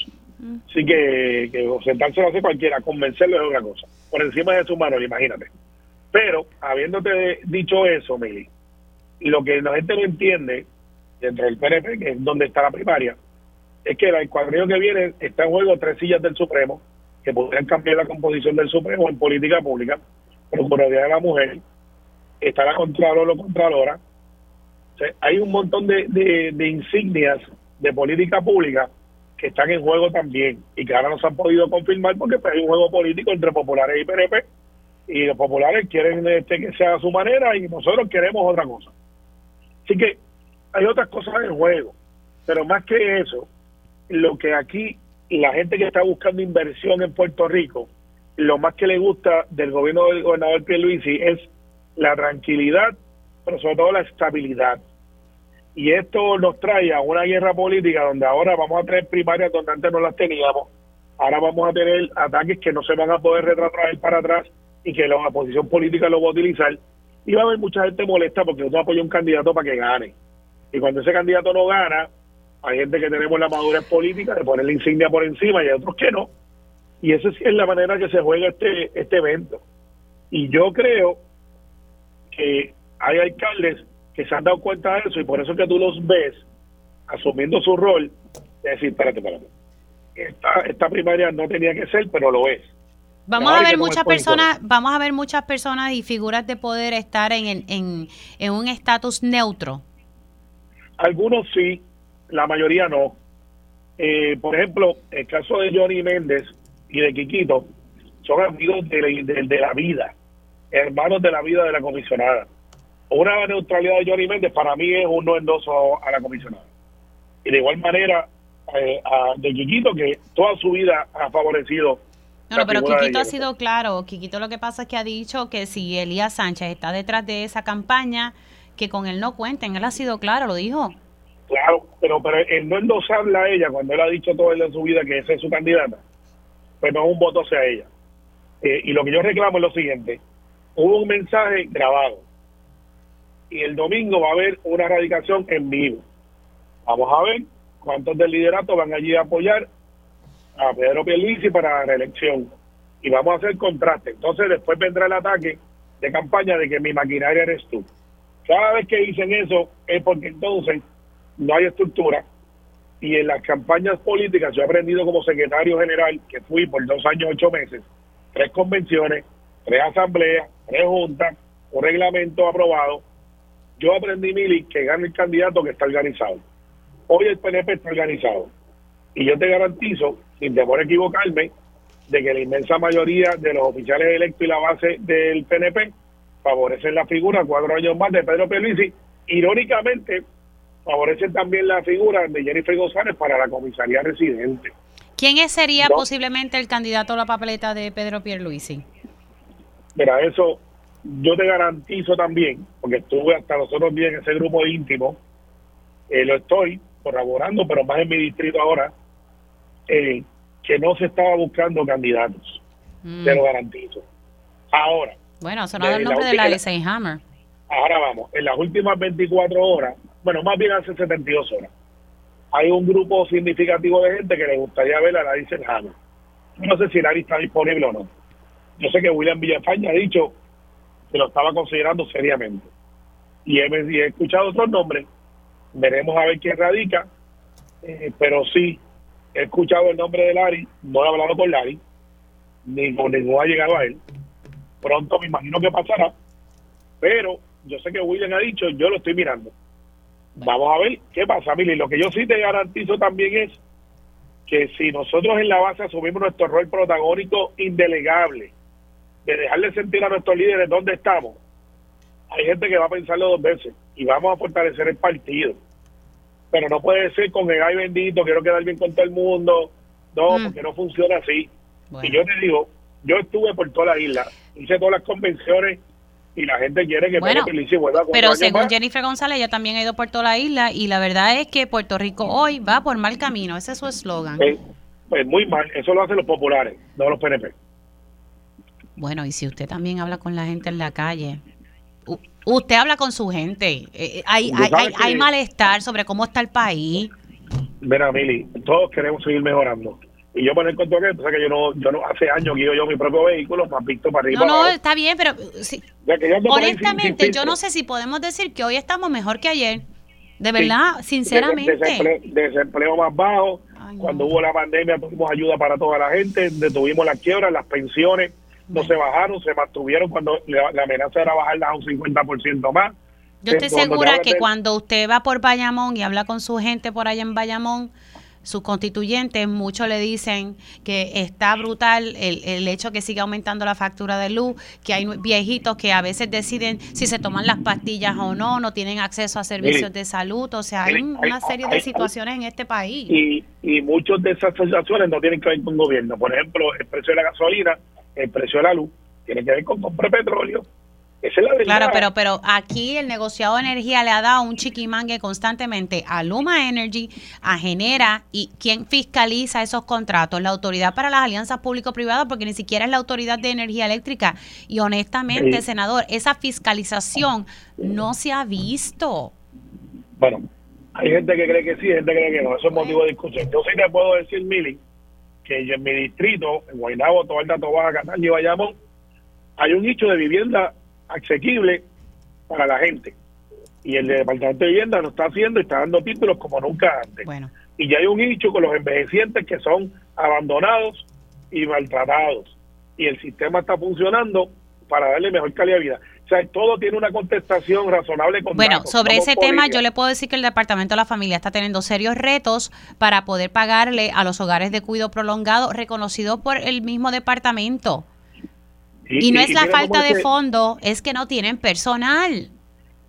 Así que, que sentarse lo hace cualquiera, convencerlos es otra cosa. Por encima de su mano, imagínate. Pero, habiéndote dicho eso, Mili, lo que la gente no entiende dentro del PNP, que es donde está la primaria, es que el cuadrillo que viene está en juego tres sillas del Supremo, que podrían cambiar la composición del Supremo en política pública, Procuraduría de la Mujer, está la Contralor o Contralora. O hay un montón de, de- de insignias de política pública que están en juego también y que ahora no se han podido confirmar porque pues, hay un juego político entre populares y PNP y los populares quieren este, que sea a su manera y nosotros queremos otra cosa. Así que hay otras cosas en juego, pero más que eso, lo que aquí la gente que está buscando inversión en Puerto Rico, lo más que le gusta del gobierno del gobernador Pierluisi es la tranquilidad, pero sobre todo la estabilidad. Y esto nos trae a una guerra política donde ahora vamos a tener primarias donde antes no las teníamos, ahora vamos a tener ataques que no se van a poder retrotraer para atrás y que la oposición política lo va a utilizar. Y va a haber mucha gente molesta porque uno apoya a un candidato para que gane. Y cuando ese candidato no gana, hay gente que tenemos la madurez política de poner la insignia por encima y hay otros que no. Y esa es la manera que se juega este, este evento. Y yo creo que hay alcaldes que se han dado cuenta de eso y por eso que tú los ves asumiendo su rol de decir, espérate, espérate, esta, esta primaria no tenía que ser, pero lo es. Vamos a ver muchas personas, vamos a ver muchas personas y figuras de poder estar en, en, en, un estatus neutro. Algunos sí, la mayoría no. Eh, por ejemplo, el caso de Johnny Méndez y de Quiquito son amigos de la, de- de la vida, hermanos de la vida de la comisionada. Una neutralidad de Johnny Méndez para mí es un no endoso a la comisionada. Y de igual manera, eh, a- de Quiquito, que toda su vida ha favorecido. No, pero Quiquito ha sido claro. Quiquito lo que pasa es que ha dicho que si Elías Sánchez está detrás de esa campaña, que con él no cuenten. Él ha sido claro, lo dijo. Claro, pero, pero el no endosarla a ella cuando él ha dicho todo en su vida que esa es su candidata, pues no es un voto hacia ella. Eh, y lo que yo reclamo es lo siguiente, hubo un mensaje grabado y el domingo va a haber una radicación en vivo. Vamos a ver cuántos del liderato van allí a apoyar a Pedro Pierluisi para la reelección. Y vamos a hacer contraste. Entonces después vendrá el ataque de campaña de que mi maquinaria eres tú. Cada vez que dicen eso es porque entonces no hay estructura. Y en las campañas políticas yo he aprendido como secretario general que fui por dos años ocho meses tres convenciones tres asambleas tres juntas un reglamento aprobado. Yo aprendí Mili que gana el candidato que está organizado. Hoy el PNP está organizado. Y yo te garantizo sin temor a equivocarme de que la inmensa mayoría de los oficiales electos y la base del PNP favorecen la figura cuatro años más de Pedro Pierluisi irónicamente favorecen también la figura de Jennifer González para la comisaría residente. ¿Quién sería No. posiblemente el candidato a la papeleta de Pedro Pierluisi? Mira, eso yo te garantizo también, porque estuve hasta los otros días en ese grupo íntimo, eh, lo estoy corroborando, pero más en mi distrito ahora, eh, que no se estaba buscando candidatos. Mm. Te lo garantizo. Ahora, Bueno, sonado de el la nombre de Larry Seyhammer. Ahora vamos, en las últimas 24 horas, bueno, más bien hace 72 horas, hay un grupo significativo de gente que le gustaría ver a Larry Selhammer. No sé si Larry está disponible o no. Yo sé que William Villafaña ha dicho que lo estaba considerando seriamente. Y he, y he escuchado otros nombres, veremos a ver quién radica, eh, pero sí, he escuchado el nombre de Larry, no he hablado con Larry, ni con ninguno ha llegado a él. Pronto me imagino que pasará, pero yo sé que William ha dicho, yo lo estoy mirando. Vamos a ver qué pasa, Mili. Lo que yo sí te garantizo también es que si nosotros en la base asumimos nuestro rol protagónico indelegable, de dejarle sentir a nuestros líderes dónde estamos, hay gente que va a pensarlo dos veces y vamos a fortalecer el partido. Pero no puede ser con el ay bendito, quiero quedar bien con todo el mundo. No, Mm. porque no funciona así. Bueno. Y yo te digo, yo estuve por toda la isla, hice todas las convenciones y la gente quiere que Bueno, Pierluisi vuelva cuatro Pero según más. Jennifer González, ella también ha ido por toda la isla y la verdad es que Puerto Rico hoy va por mal camino. Ese es su eslogan. Pues, pues muy mal, eso lo hacen los populares, no los PNP. Bueno, y si usted también habla con la gente en la calle, usted habla con su gente. Eh, eh, hay, malestar sobre cómo está el país. Mira, Mili, todos queremos seguir mejorando. Y yo poner con todo que, tú sabes que yo no, yo no, hace años guío yo mi propio vehículo, más visto para arriba. No, para no, está bien, pero uh, sí, O sea, yo sin- sin honestamente yo no sé si podemos decir que hoy estamos mejor que ayer. De verdad, sinceramente. Desempleo, desempleo más bajo. Ay, no. Cuando hubo la pandemia tuvimos ayuda para toda la gente, detuvimos las quiebras, las pensiones no se bajaron, se mantuvieron cuando la, la amenaza era bajarlas a un 50% más. Yo estoy segura que cuando usted va por Bayamón y habla con su gente por allá en Bayamón, sus constituyentes, muchos le dicen que está brutal el, el hecho que sigue aumentando la factura de luz, que hay viejitos que a veces deciden si se toman las pastillas o no, no tienen acceso a servicios de salud, o sea, hay una serie de situaciones en este país. y, y muchas de esas situaciones no tienen que ver con gobierno. Por ejemplo, el precio de la gasolina, el precio de la luz, tiene que ver con comprar petróleo. Esa es la verdad. Claro, pero, pero aquí el negociado de energía le ha dado un chiquimangue constantemente a Luma Energy, a Genera y quién fiscaliza esos contratos, la autoridad para las alianzas público-privadas, porque ni siquiera es la autoridad de energía eléctrica. Y honestamente, Sí. senador, esa fiscalización no se ha visto. Bueno, hay gente que cree que sí, gente que cree que no. Eso es motivo de discusión. Yo sí te puedo decir, Mili, que yo en mi distrito, en Guaynabo, Toalta, Tobaja, Cataño y Bayamón, hay un nicho de vivienda asequible para la gente. Y el Departamento de Vivienda lo está haciendo y está dando títulos como nunca antes. Bueno, Y ya hay un nicho con los envejecientes que son abandonados y maltratados. Y el sistema está funcionando para darle mejor calidad de vida. O sea, todo tiene una contestación razonable con bueno datos, sobre ese tema yo le puedo decir que el Departamento de la Familia está teniendo serios retos para poder pagarle a los hogares de cuidado prolongado reconocidos por el mismo departamento. Y, no es la falta de ese- fondo, es que no tienen personal.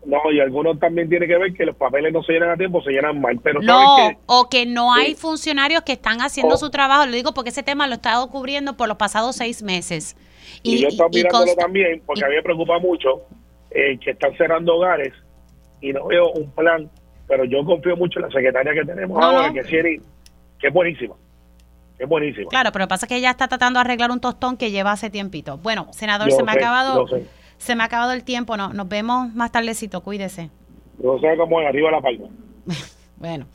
No, y algunos también tiene que ver que los papeles no se llenan a tiempo, se llenan mal. Pero No, o que no hay Sí. funcionarios que están haciendo Oh. su trabajo. Lo digo porque ese tema lo he estado cubriendo por los pasados seis meses. Y, yo estoy mirándolo también porque a mí me preocupa mucho eh, que están cerrando hogares y no veo un plan, pero yo confío mucho en la secretaria que tenemos No, ahora, no. que es Siri, que es buenísima. Es buenísima. Claro, pero pasa que ella está tratando de arreglar un tostón que lleva hace tiempito. Bueno, senador, Yo se me ha acabado, yo se me ha acabado el tiempo. No, nos vemos más tardecito, cuídese. No sé cómo es, arriba la palma. <laughs> Bueno,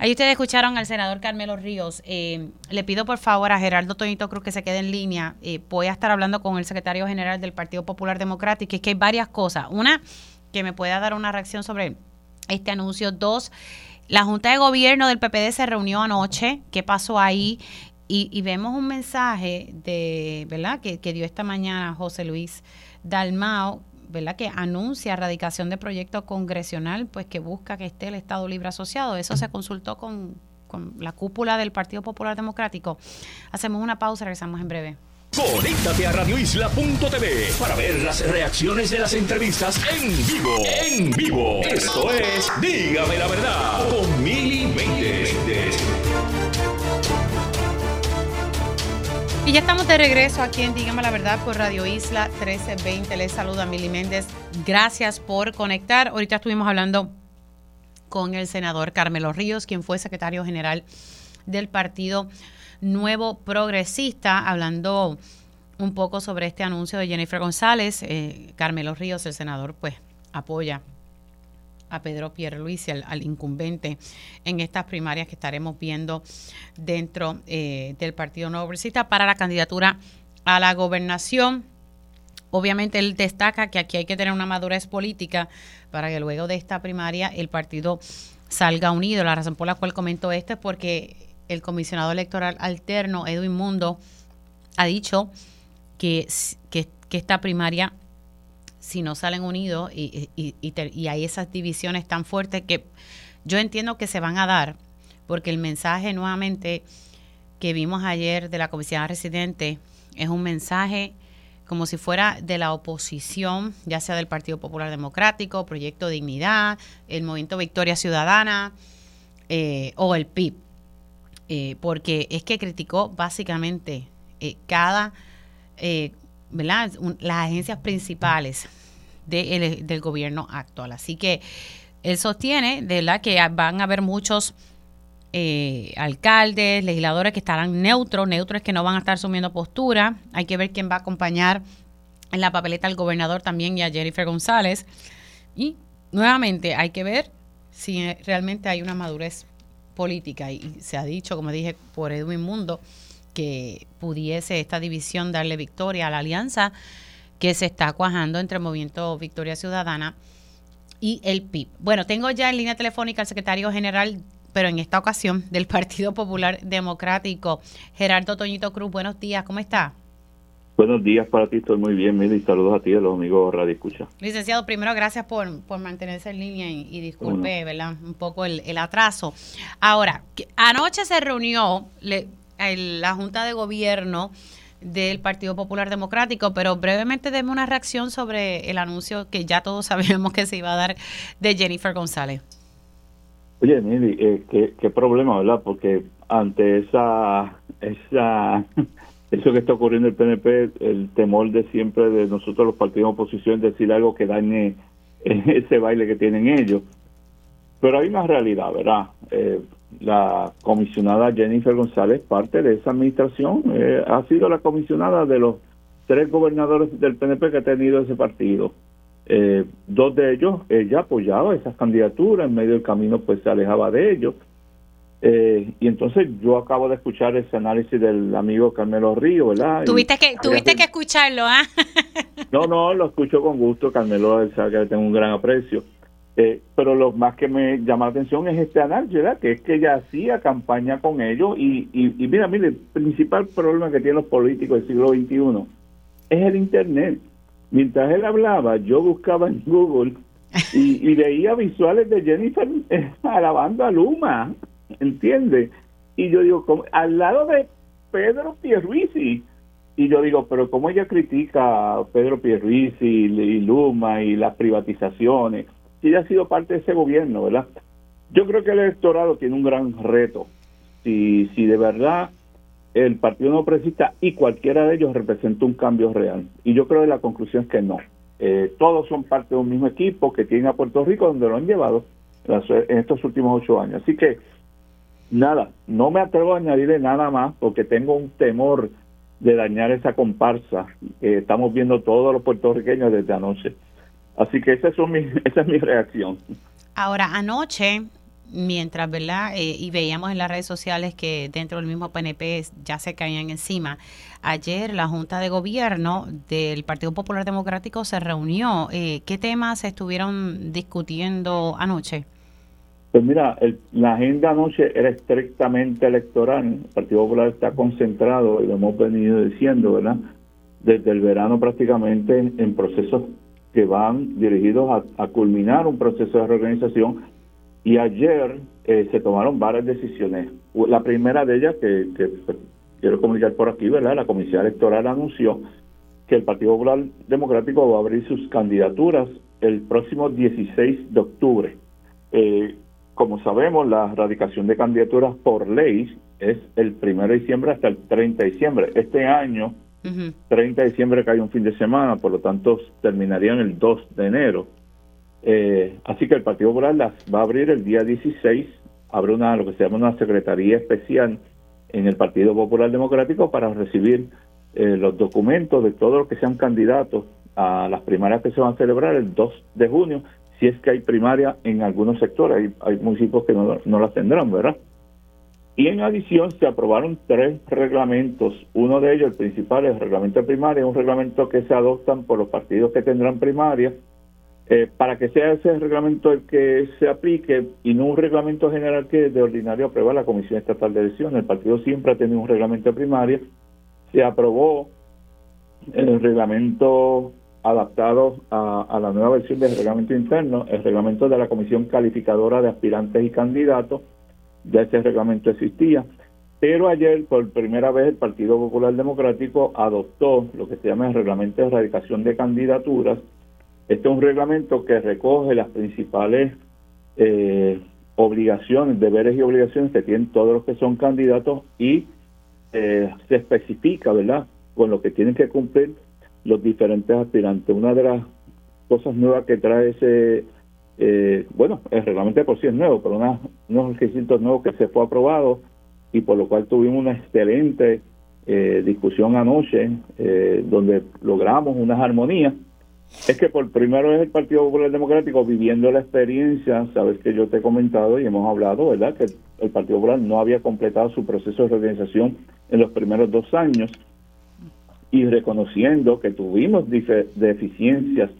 ahí ustedes escucharon al senador Carmelo Ríos. Eh, le pido por favor a Gerardo Toñito Cruz que se quede en línea. Eh, voy a estar hablando con el secretario general del Partido Popular Democrático. Es que hay varias cosas. Una, que me pueda dar una reacción sobre este anuncio. Dos, la Junta de Gobierno del PPD se reunió anoche. ¿Qué pasó ahí? Y, y vemos un mensaje de, ¿verdad? Que, que dio esta mañana José Luis Dalmao, ¿verdad? Que anuncia erradicación de proyecto congresional, pues que busca que esté el Estado Libre Asociado. Eso se consultó con, con la cúpula del Partido Popular Democrático. Hacemos una pausa, regresamos en breve. Conéctate a radioisla.tv para ver las reacciones de las entrevistas en vivo. En vivo. Esto es Dígame la verdad con Mili Méndez. Y ya estamos de regreso aquí en Dígame la Verdad por Radio Isla 1320. Les saluda Mili Méndez. Gracias por conectar. Ahorita estuvimos hablando con el senador Carmelo Ríos, quien fue secretario general del Partido Nuevo Progresista, hablando un poco sobre este anuncio de Jennifer González. Eh, Carmelo Ríos, el senador, pues apoya a Pedro Pierluisi, al, al incumbente, en estas primarias que estaremos viendo dentro eh, del Partido Nuevo Progresista para la candidatura a la gobernación. Obviamente él destaca que aquí hay que tener una madurez política para que luego de esta primaria el partido salga unido. La razón por la cual comento esto es porque el comisionado electoral alterno, Edwin Mundo, ha dicho que, que, que esta primaria si no salen unidos y, y, y, y, hay esas divisiones tan fuertes que yo entiendo que se van a dar, porque el mensaje nuevamente que vimos ayer de la comisionada residente es un mensaje como si fuera de la oposición, ya sea del Partido Popular Democrático, Proyecto Dignidad, el Movimiento Victoria Ciudadana eh, o el PIB. Eh, porque es que criticó básicamente eh, cada, ¿verdad? las agencias principales del gobierno actual. Así que él sostiene, de verdad, que van a haber muchos eh, alcaldes, legisladores que estarán neutros, neutros que no van a estar asumiendo postura. Hay que ver quién va a acompañar en la papeleta al gobernador también y a Jennifer González. Y nuevamente hay que ver si realmente hay una madurez política. Y se ha dicho, como dije, por Edwin Mundo, que pudiese esta división darle victoria a la alianza que se está cuajando entre el Movimiento Victoria Ciudadana y el PIB. Bueno, tengo ya en línea telefónica al secretario general, pero en esta ocasión <laughs> del Partido Popular Democrático, Gerardo Toñito Cruz. Buenos días, ¿cómo está? Buenos días para ti, estoy muy bien, y saludos a ti y a los amigos Radio Escucha. Licenciado, primero gracias por, mantenerse en línea y, disculpe, ¿verdad? Un poco el, atraso. Ahora, anoche se reunió la Junta de Gobierno del Partido Popular Democrático, pero brevemente deme una reacción sobre el anuncio que ya todos <laughs> sabíamos que se iba a dar de Jennifer González. Oye, Mili, eh, ¿qué, problema, ¿verdad? Porque ante esa, esa, <laughs> eso que está ocurriendo en el PNP, el temor de siempre de nosotros los partidos de oposición decir algo que dañe <laughs> ese baile que tienen ellos. Pero hay una realidad, ¿verdad? Eh, la comisionada Jennifer González, parte de esa administración, eh, ha sido la comisionada de los tres gobernadores del PNP que ha tenido ese partido. Eh, dos de ellos, ella apoyaba esas candidaturas, en medio del camino pues se alejaba de ellos. Eh, y entonces yo acabo de escuchar ese análisis del amigo Carmelo Río, ¿verdad? Tuviste que, tuviste que escucharlo, ¿ah? no, no, lo escucho con gusto, Carmelo, sabe que le tengo un gran aprecio. Eh, pero lo más que me llama la atención es este ¿verdad? Que es que ella hacía campaña con ellos y, y, mira, mire, el principal problema que tienen los políticos del siglo XXI es el Internet. Mientras él hablaba, yo buscaba en Google y, y veía visuales de Jennifer eh, alabando a Luma, ¿entiendes? Y yo digo, al lado de Pedro Pierluisi, y yo digo, pero ¿cómo ella critica a Pedro Pierluisi y Luma y las privatizaciones? Si ha sido parte de ese gobierno, ¿verdad? Yo creo que el electorado tiene un gran reto. Si, si de verdad el Partido No Progresista y cualquiera de ellos representa un cambio real. Y yo creo que la conclusión es que no. Eh, todos son parte de un mismo equipo que tiene a Puerto Rico donde lo han llevado en estos últimos ocho años. Así que, nada, no me atrevo a añadirle nada más porque tengo un temor de dañar esa comparsa que estamos viendo todos los puertorriqueños desde anoche. Así que esa es, mi, <laughs> esa es mi reacción. Ahora, anoche, mientras, ¿verdad? Eh, y veíamos en las redes sociales que dentro del mismo PNP ya se caían encima. Ayer la Junta de Gobierno del Partido Popular Democrático se reunió. Eh, ¿Qué temas estuvieron discutiendo anoche? Pues mira, la agenda anoche era estrictamente electoral. El Partido Popular está concentrado, y lo hemos venido diciendo, ¿verdad? Desde el verano prácticamente en procesos que van dirigidos a, culminar un proceso de reorganización y ayer eh, se tomaron varias decisiones. La primera de ellas, que, pues, quiero comunicar por aquí, ¿verdad? La Comisión Electoral anunció que el Partido Popular Democrático va a abrir sus candidaturas el próximo 16 de octubre. Eh, como sabemos, la radicación de candidaturas por ley es el 1 de diciembre hasta el 30 de diciembre. Este año 30 de diciembre cae un fin de semana, por lo tanto terminarían el 2 de enero. Eh, así que el Partido Popular las va a abrir el día 16, abre una lo que se llama una secretaría especial en el Partido Popular Democrático para recibir eh, los documentos de todos los que sean candidatos a las primarias que se van a celebrar el 2 de junio, si es que hay primaria en algunos sectores, hay, hay municipios que no las tendrán, ¿verdad? Y en adición se aprobaron tres reglamentos. Uno de ellos, el principal, es el reglamento primario, un reglamento que se adoptan por los partidos que tendrán primaria, eh, para que sea ese reglamento el que se aplique y no un reglamento general que de ordinario aprueba la Comisión Estatal de Elecciones. El partido siempre ha tenido un reglamento primario. Se aprobó el reglamento adaptado a la nueva versión del reglamento interno, el reglamento de la Comisión Calificadora de Aspirantes y Candidatos, ya ese reglamento existía. Pero ayer, por primera vez, el Partido Popular Democrático adoptó lo que se llama el Reglamento de Erradicación de Candidaturas. Este es un reglamento que recoge las principales eh, obligaciones, deberes y obligaciones que tienen todos los que son candidatos y eh, se especifica, ¿verdad?, con lo que tienen que cumplir los diferentes aspirantes. Una de las cosas nuevas que trae ese, eh, bueno, el reglamento por sí es nuevo, pero unos requisitos nuevos que se fue aprobado y por lo cual tuvimos una excelente eh, discusión anoche eh, donde logramos unas armonías es que por primera vez el Partido Popular Democrático viviendo la experiencia, sabes que yo te he comentado y hemos hablado, ¿verdad? Que el Partido Popular no había completado su proceso de reorganización en los primeros dos años y reconociendo que tuvimos deficiencias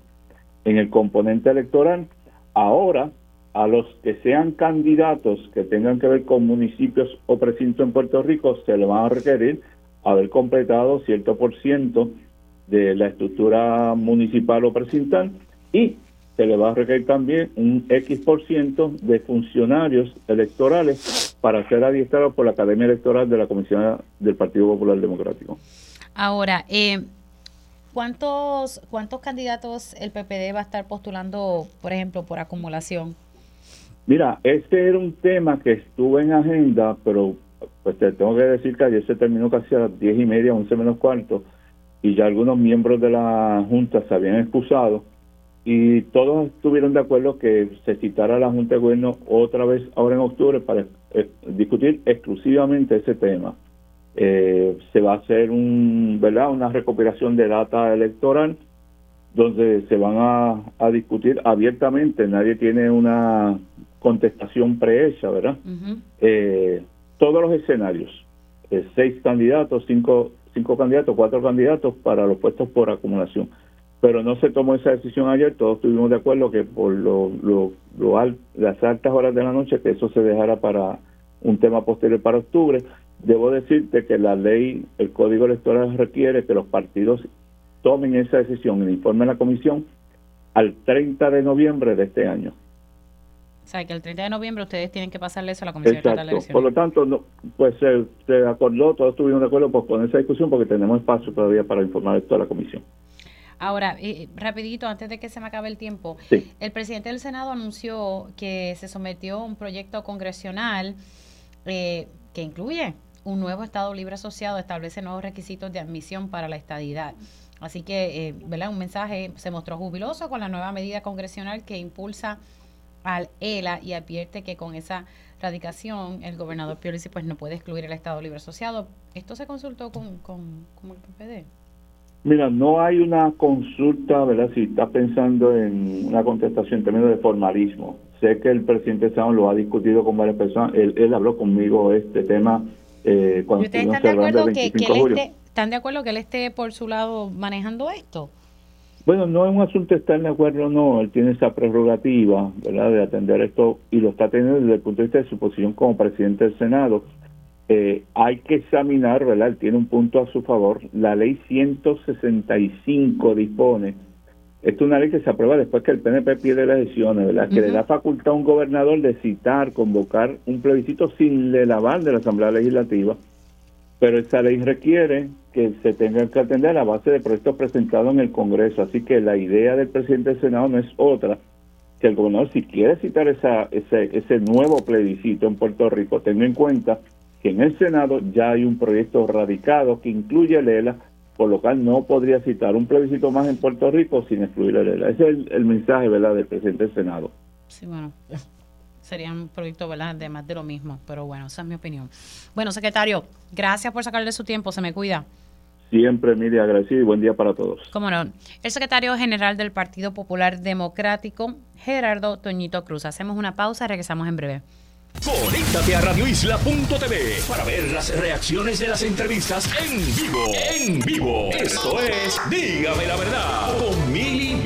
en el componente electoral, ahora a los que sean candidatos que tengan que ver con municipios o precintos en Puerto Rico se le van a requerir haber completado cierto por ciento de la estructura municipal o precintal y se le va a requerir también un X por ciento de funcionarios electorales para ser adiestrados por la Academia Electoral de la Comisión del Partido Popular Democrático. Ahora, eh, ¿cuántos, ¿cuántos candidatos el PPD va a estar postulando, por ejemplo, por acumulación? Mira, este era un tema que estuvo en agenda, pero pues te tengo que decir que ayer se terminó casi a las diez y media, once menos cuarto, y ya algunos miembros de la Junta se habían excusado y todos estuvieron de acuerdo que se citara la Junta de Gobierno otra vez ahora en octubre para eh, discutir exclusivamente ese tema. Eh, se va a hacer un, ¿verdad? una recopilación de data electoral donde se van a, discutir abiertamente, nadie tiene una contestación prehecha, ¿verdad? Eh, todos los escenarios, seis candidatos, cinco cinco candidatos, cuatro candidatos para los puestos por acumulación. Pero no se tomó esa decisión ayer, todos estuvimos de acuerdo que por lo, lo, las altas horas de la noche, que eso se dejara para un tema posterior para octubre. Debo decirte que la ley, el código electoral requiere que los partidos tomen esa decisión y informen a la comisión al 30 de noviembre de este año. O sea, que el 30 de noviembre ustedes tienen que pasarle eso a la Comisión Estatal de Elecciones. Por lo tanto, no, pues se, acordó, todos estuvieron de acuerdo por poner esa discusión porque tenemos espacio todavía para informar esto a la Comisión. Ahora, eh, rapidito, antes de que se me acabe el tiempo, el presidente del Senado anunció que se sometió un proyecto congresional eh, que incluye un nuevo Estado Libre Asociado, establece nuevos requisitos de admisión para la estadidad. Así que, eh, ¿verdad? Un mensaje se mostró jubiloso con la nueva medida congresional que impulsa al ELA y advierte que con esa radicación el gobernador Piolici pues no puede excluir el Estado Libre Asociado. ¿Esto se consultó con, con, el PPD? Mira, no hay una consulta, ¿verdad? Si está pensando en una contestación en términos de formalismo. Sé que el presidente Sánchez lo ha discutido con varias personas. Él, él habló conmigo este tema eh, cuando ustedes están de acuerdo que, él esté, están de acuerdo que él esté por su lado manejando esto? Bueno, no es un asunto estar de acuerdo no, él tiene esa prerrogativa, ¿verdad?, de atender esto y lo está teniendo desde el punto de vista de su posición como presidente del Senado. Eh, hay que examinar, ¿verdad?, él tiene un punto a su favor. La ley 165 dispone, esto es una ley que se aprueba después que el PNP pierde las elecciones, ¿verdad?, que le da facultad a un gobernador de citar, convocar un plebiscito sin el aval de la Asamblea Legislativa pero esa ley requiere que se tenga que atender a la base de proyectos presentados en el Congreso. Así que la idea del presidente del Senado no es otra que el gobernador, si quiere citar esa, ese, ese nuevo plebiscito en Puerto Rico, tenga en cuenta que en el Senado ya hay un proyecto radicado que incluye el ELA, por lo cual no podría citar un plebiscito más en Puerto Rico sin excluir el ELA. Ese es el, el mensaje ¿verdad? del presidente del Senado. Sí, bueno sería un proyecto ¿verdad? de más de lo mismo, pero bueno, esa es mi opinión. Bueno, secretario, gracias por sacarle su tiempo, se me cuida. Siempre, Emilia, agradecido y buen día para todos. Cómo no. El secretario general del Partido Popular Democrático, Gerardo Toñito Cruz. Hacemos una pausa, regresamos en breve. Conéctate a radioisla.tv para ver las reacciones de las entrevistas en vivo. En vivo. Esto es Dígame la verdad con Mili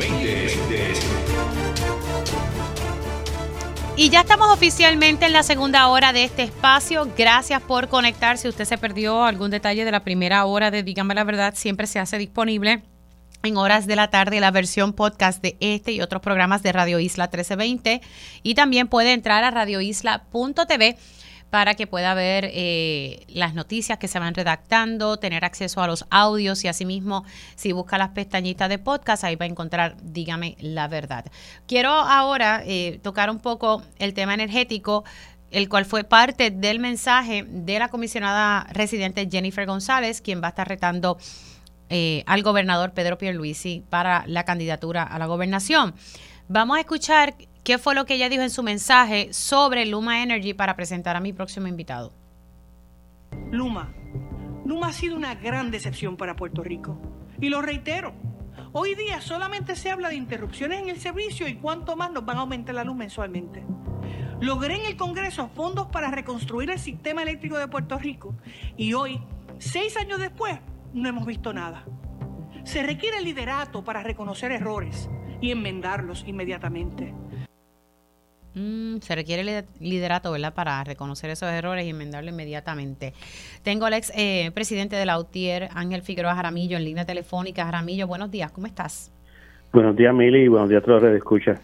Y ya estamos oficialmente en la segunda hora de este espacio. Gracias por conectarse. Si usted se perdió algún detalle de la primera hora de Dígame la Verdad, siempre se hace disponible en horas de la tarde la versión podcast de este y otros programas de Radio Isla 1320. Y también puede entrar a radioisla.tv para que pueda ver eh, las noticias que se van redactando, tener acceso a los audios y asimismo, si busca las pestañitas de podcast, ahí va a encontrar, dígame la verdad. Quiero ahora eh, tocar un poco el tema energético el cual fue parte del mensaje de la comisionada residente Jennifer González, quien va a estar retando eh, al gobernador Pedro Pierluisi para la candidatura a la gobernación. Vamos a escuchar qué fue lo que ella dijo en su mensaje sobre Luma Energy para presentar a mi próximo invitado. Luma. Luma ha sido una gran decepción para Puerto Rico. Y lo reitero, hoy día solamente se habla de interrupciones en el servicio y cuánto más nos van a aumentar la luz mensualmente. Logré en el Congreso fondos para reconstruir el sistema eléctrico de Puerto Rico y hoy, seis años después, no hemos visto nada. Se requiere liderato para reconocer errores y enmendarlos inmediatamente. Mm, se requiere liderato, ¿verdad?, para reconocer esos errores y enmendarlo inmediatamente. Tengo al ex eh, presidente de la UTIER, Ángel Figueroa Jaramillo, en línea telefónica. Jaramillo, buenos días, ¿cómo estás? Buenos días, Mili, y buenos días a todos los que escuchan.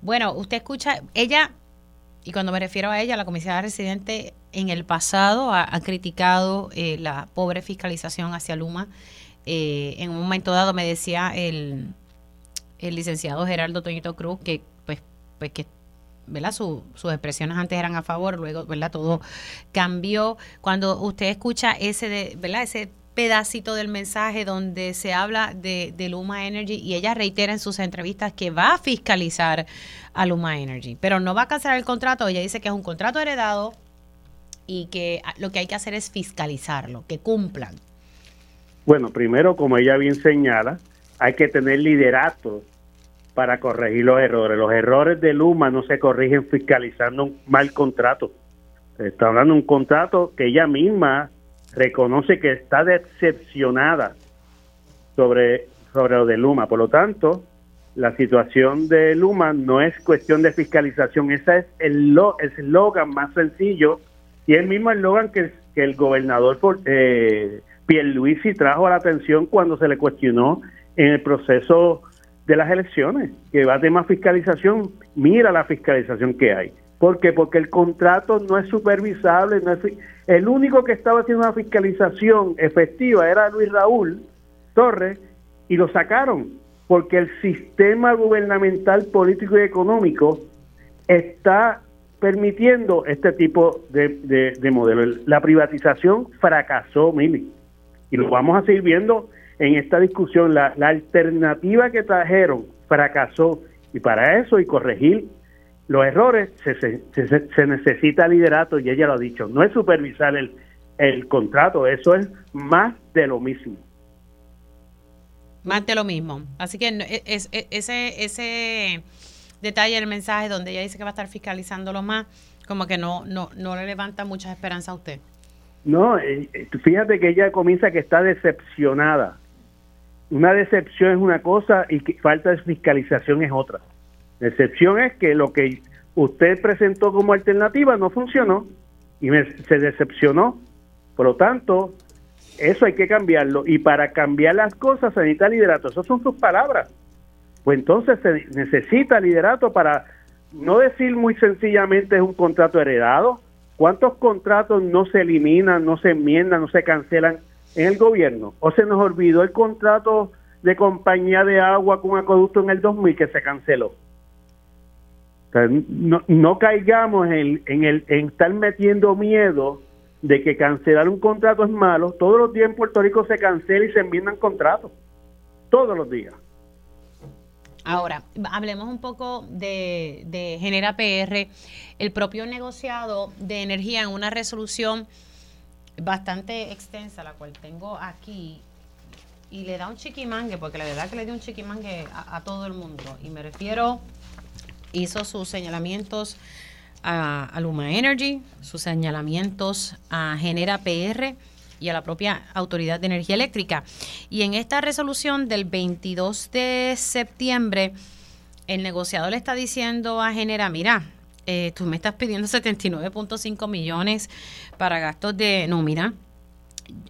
Bueno, usted escucha, ella y cuando me refiero a ella, la comisionada residente en el pasado ha, criticado eh, la pobre fiscalización hacia Luma. Eh, en un momento dado me decía el, el licenciado Gerardo Toñito Cruz que pues, pues que sus expresiones antes eran a favor, luego ¿verdad? todo cambió. Cuando usted escucha ese de, ¿verdad? ese pedacito del mensaje donde se habla de, Luma Energy y ella reitera en sus entrevistas que va a fiscalizar a Luma Energy, pero no va a cancelar el contrato. Ella dice que es un contrato heredado y que lo que hay que hacer es fiscalizarlo, que cumplan. Bueno, primero, como ella bien señala, hay que tener liderato para corregir los errores. Los errores de Luma no se corrigen fiscalizando un mal contrato. Está hablando de un contrato que ella misma reconoce que está decepcionada sobre, sobre lo de Luma. Por lo tanto, la situación de Luma no es cuestión de fiscalización, ese es el eslogan más sencillo y el mismo eslogan que, el gobernador eh, Pierluisi trajo a la atención cuando se le cuestionó en el proceso de las elecciones, que va a tener más fiscalización, mira la fiscalización que hay. ¿Por qué? Porque el contrato no es supervisable, no es el único que estaba haciendo una fiscalización efectiva era Luis Raúl Torres y lo sacaron porque el sistema gubernamental político y económico está permitiendo este tipo de, de, modelo. La privatización fracasó, Mili, y lo vamos a seguir viendo en esta discusión. La, la alternativa que trajeron fracasó y para eso y corregir los errores se, se, necesita liderato y ella lo ha dicho, no es supervisar el, el contrato, eso es más de lo mismo. Más de lo mismo. Así que e, es, e, ese, ese detalle del mensaje donde ella dice que va a estar fiscalizándolo más, como que no, no, no le levanta mucha esperanza a usted. No, eh, eh, fíjate que ella comienza que está decepcionada. Una decepción es una cosa y que falta de fiscalización es otra. La excepción es que lo que usted presentó como alternativa no funcionó y se decepcionó. Por lo tanto, eso hay que cambiarlo. Y para cambiar las cosas se necesita liderato. Esas son sus palabras. Pues entonces se necesita liderato para no decir muy sencillamente es un contrato heredado. ¿Cuántos contratos no se eliminan, no se enmiendan, no se cancelan en el gobierno? ¿O se nos olvidó el contrato de compañía de agua con acueducto en el 2000 que se canceló? No, no caigamos en, en, el, en estar metiendo miedo de que cancelar un contrato es malo. Todos los días en Puerto Rico se cancela y se enmiendan contratos. Todos los días. Ahora, hablemos un poco de, de Genera PR. El propio negociado de energía en una resolución bastante extensa, la cual tengo aquí, y le da un chiquimangue, porque la verdad que le dio un chiquimangue a, a todo el mundo. Y me refiero hizo sus señalamientos a, Luma Energy, sus señalamientos a Genera PR y a la propia Autoridad de Energía Eléctrica. Y en esta resolución del 22 de septiembre, el negociador le está diciendo a Genera, mira, eh, tú me estás pidiendo <laughs> 79.5 millones para gastos de nómina.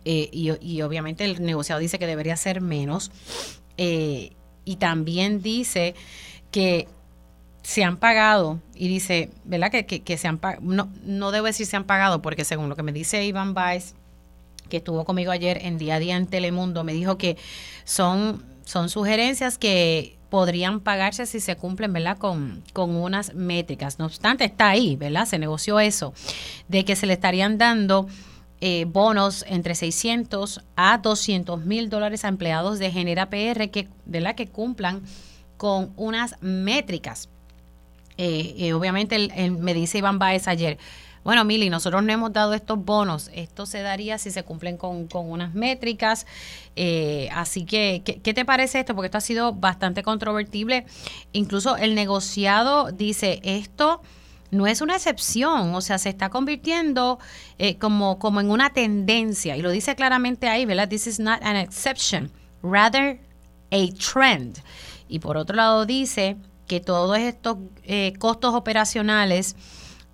Eh, y, obviamente el negociador dice que debería ser menos. Eh, y también dice que se han pagado, y dice, ¿verdad? Que, que, se han pagado, no, no debo decir se han pagado, porque según lo que me dice Iván Baez, que estuvo conmigo ayer en Día a Día en Telemundo, me dijo que son, son sugerencias que podrían pagarse si se cumplen, ¿verdad? Con, con unas métricas. No obstante, está ahí, ¿verdad? Se negoció eso, de que se le estarían dando eh, bonos entre 600 a 200 mil dólares a empleados de Genera PR que, ¿verdad? que cumplan con unas métricas. Eh, eh, obviamente, el, me dice Iván Baez ayer, bueno, Mili, nosotros no hemos dado estos bonos. Esto se daría si se cumplen con, unas métricas. Eh, así que, ¿qué, te parece esto? Porque esto ha sido bastante controvertible. Incluso el negociado dice, esto no es una excepción, o sea, se está convirtiendo como, como en una tendencia. Y lo dice claramente ahí, ¿verdad? This is not an exception, rather a trend. Y por otro lado dice que todos estos eh, costos operacionales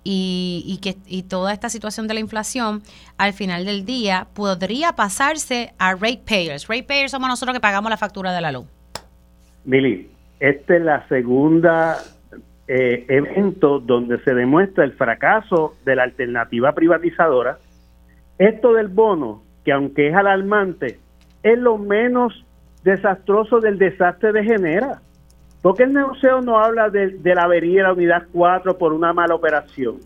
y, que y toda esta situación de la inflación al final del día podría pasarse a ratepayers. Ratepayers somos nosotros que pagamos la factura de la luz. Mili, este es la segunda eh, evento donde se demuestra el fracaso de la alternativa privatizadora. Esto del bono, que aunque es alarmante, es lo menos desastroso del desastre de Genera. ¿Por qué el negocio no habla de, la avería de la unidad 4 por una mala operación?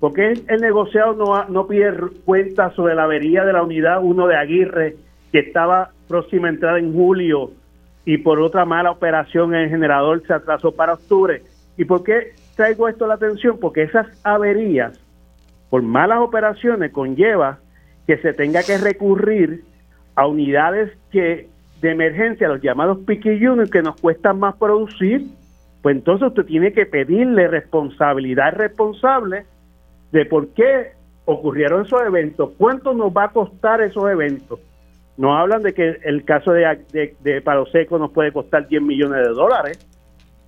¿Por qué el negociado no, no pide cuenta sobre la avería de la unidad 1 de Aguirre que estaba próxima a entrar en julio y por otra mala operación el generador se atrasó para octubre? ¿Y por qué traigo esto a la atención? Porque esas averías por malas operaciones conlleva que se tenga que recurrir a unidades que de emergencia, los llamados picky units, que nos cuestan más producir, pues entonces usted tiene que pedirle responsabilidad responsable de por qué ocurrieron esos eventos, cuánto nos va a costar esos eventos. Nos hablan de que el caso de, de, de Palo Seco nos puede costar 10 millones de dólares.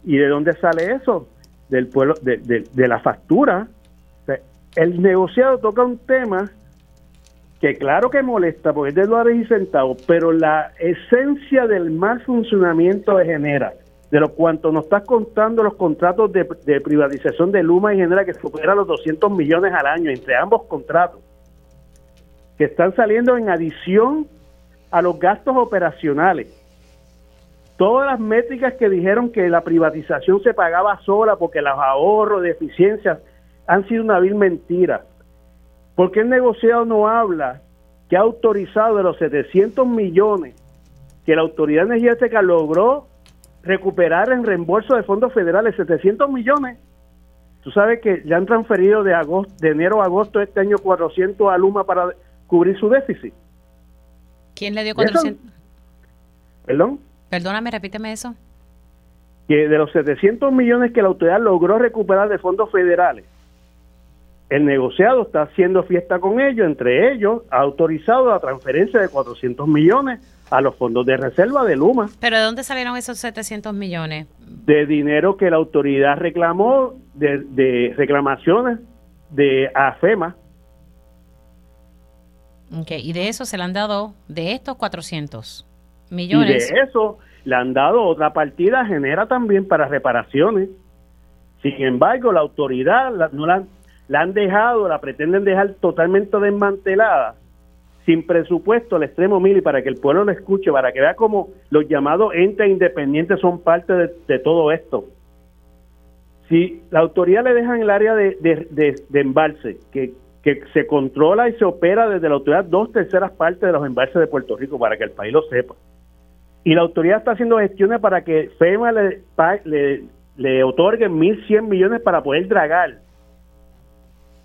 ¿Y de dónde sale eso? Del pueblo, de, de la factura. el negociado toca un tema que claro que molesta porque es de dólares y centavos, pero la esencia del mal funcionamiento de Genera, de lo cuanto nos estás contando los contratos de, privatización de Luma y Genera que superan los 200 millones al año entre ambos contratos, que están saliendo en adición a los gastos operacionales. Todas las métricas que dijeron que la privatización se pagaba sola porque los ahorros de eficiencia han sido una vil mentira ¿Por qué el negociado no habla que ha autorizado de los 700 millones que la Autoridad Energética logró recuperar en reembolso de fondos federales 700 millones? Tú sabes que ya han transferido de agosto, de enero a agosto de este año 400 a Luma para cubrir su déficit. ¿Quién le dio 400? ¿Perdón? Perdóname, repíteme eso. Que de los 700 millones que la autoridad logró recuperar de fondos federales, el negociado está haciendo fiesta con ellos, entre ellos ha autorizado la transferencia de 400 millones a los fondos de reserva de Luma. ¿Pero de dónde salieron esos 700 millones? De dinero que la autoridad reclamó, de, reclamaciones de AFEMA. Ok, y de eso se le han dado, de estos 400 millones. Y de eso le han dado otra partida, genera también para reparaciones. Sin embargo, la autoridad no la, la han dejado, la pretenden dejar totalmente desmantelada, sin presupuesto al extremo mil y para que el pueblo lo escuche, para que vea cómo los llamados entes independientes son parte de, todo esto. Si la autoridad le deja en el área de, embalse, que, que se controla y se opera desde la autoridad dos terceras partes de los embalses de Puerto Rico, para que el país lo sepa, y la autoridad está haciendo gestiones para que FEMA le, le, le otorgue 1.100 millones para poder dragar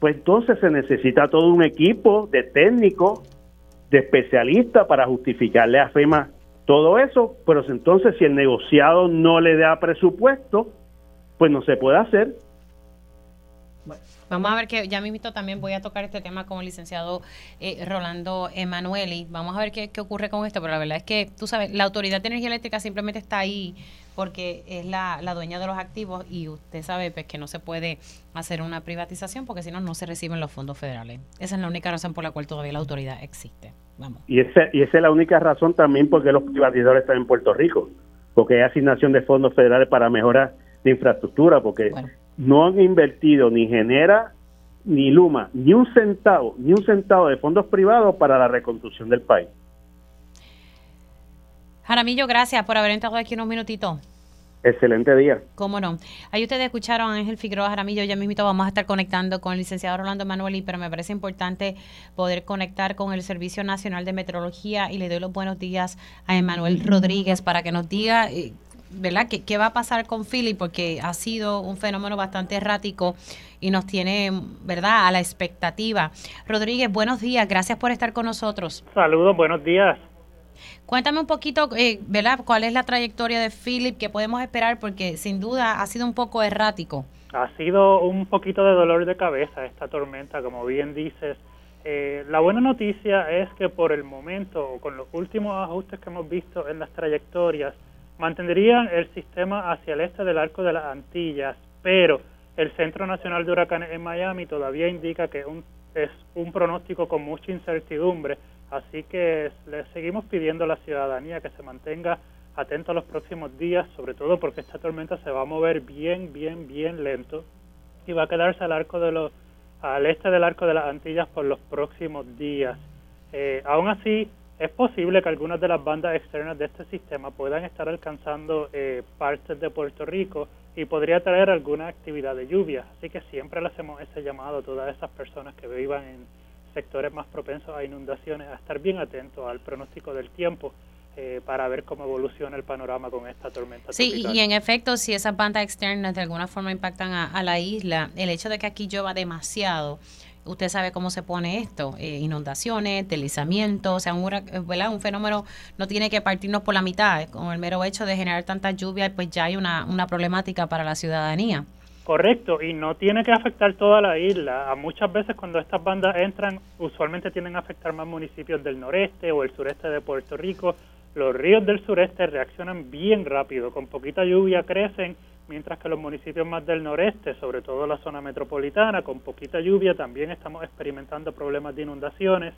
pues entonces se necesita todo un equipo de técnicos, de especialistas para justificarle a FEMA todo eso, pero entonces si el negociado no le da presupuesto, pues no se puede hacer. Vamos a ver que ya mismo también voy a tocar este tema con el licenciado eh, Rolando Emanueli. Vamos a ver qué, qué, ocurre con esto, pero la verdad es que, tú sabes, la Autoridad de Energía Eléctrica simplemente está ahí porque es la, la dueña de los activos y usted sabe pues, que no se puede hacer una privatización porque si no, no se reciben los fondos federales. Esa es la única razón por la cual todavía la autoridad existe. Vamos. Y, ese, y esa es la única razón también porque los privatizadores están en Puerto Rico, porque hay asignación de fondos federales para mejorar de infraestructura, porque no han invertido ni Genera ni Luma ni un centavo, ni un centavo de fondos privados para la reconstrucción del país. Jaramillo, gracias por haber entrado aquí unos minutitos. Excelente día. Cómo no. Ahí ustedes escucharon a Ángel Figueroa Jaramillo. Ya mismo vamos a estar conectando con el licenciado Rolando Manueli, pero me parece importante poder conectar con el Servicio Nacional de Meteorología y le doy los buenos días a Emanuel Rodríguez para que nos diga, eh, ¿verdad?, ¿Qué, qué va a pasar con Philly, porque ha sido un fenómeno bastante errático y nos tiene, ¿verdad?, a la expectativa. Rodríguez, buenos días. Gracias por estar con nosotros. Saludos, buenos días. Cuéntame un poquito, eh, ¿verdad? ¿Cuál es la trayectoria de Philip? ¿Qué podemos esperar? Porque sin duda ha sido un poco errático. Ha sido un poquito de dolor de cabeza esta tormenta, como bien dices. Eh, la buena noticia es que por el momento, con los últimos ajustes que hemos visto en las trayectorias, mantendrían el sistema hacia el este del arco de las Antillas, pero el Centro Nacional de Huracanes en Miami todavía indica que es un pronóstico con mucha incertidumbre Así que le seguimos pidiendo a la ciudadanía que se mantenga atento a los próximos días, sobre todo porque esta tormenta se va a mover bien, bien, bien lento y va a quedarse al arco de los, al este del arco de las Antillas por los próximos días. Eh, aún así, es posible que algunas de las bandas externas de este sistema puedan estar alcanzando eh, partes de Puerto Rico y podría traer alguna actividad de lluvia. Así que siempre le hacemos ese llamado a todas esas personas que vivan en sectores más propensos a inundaciones, a estar bien atentos al pronóstico del tiempo eh, para ver cómo evoluciona el panorama con esta tormenta. Sí, y en efecto, si esas bandas externas de alguna forma impactan a, la isla, el hecho de que aquí llueva demasiado, usted sabe cómo se pone esto, eh, inundaciones, deslizamientos, o sea, un, un fenómeno no tiene que partirnos por la mitad, con el mero hecho de generar tanta lluvia, pues ya hay una, una problemática para la ciudadanía. Correcto, y no tiene que afectar toda la isla. Muchas veces cuando estas bandas entran, usualmente tienden a afectar más municipios del noreste o el sureste de Puerto Rico. Los ríos del sureste reaccionan bien rápido, con poquita lluvia crecen, mientras que los municipios más del noreste, sobre todo la zona metropolitana, con poquita lluvia también estamos experimentando problemas de inundaciones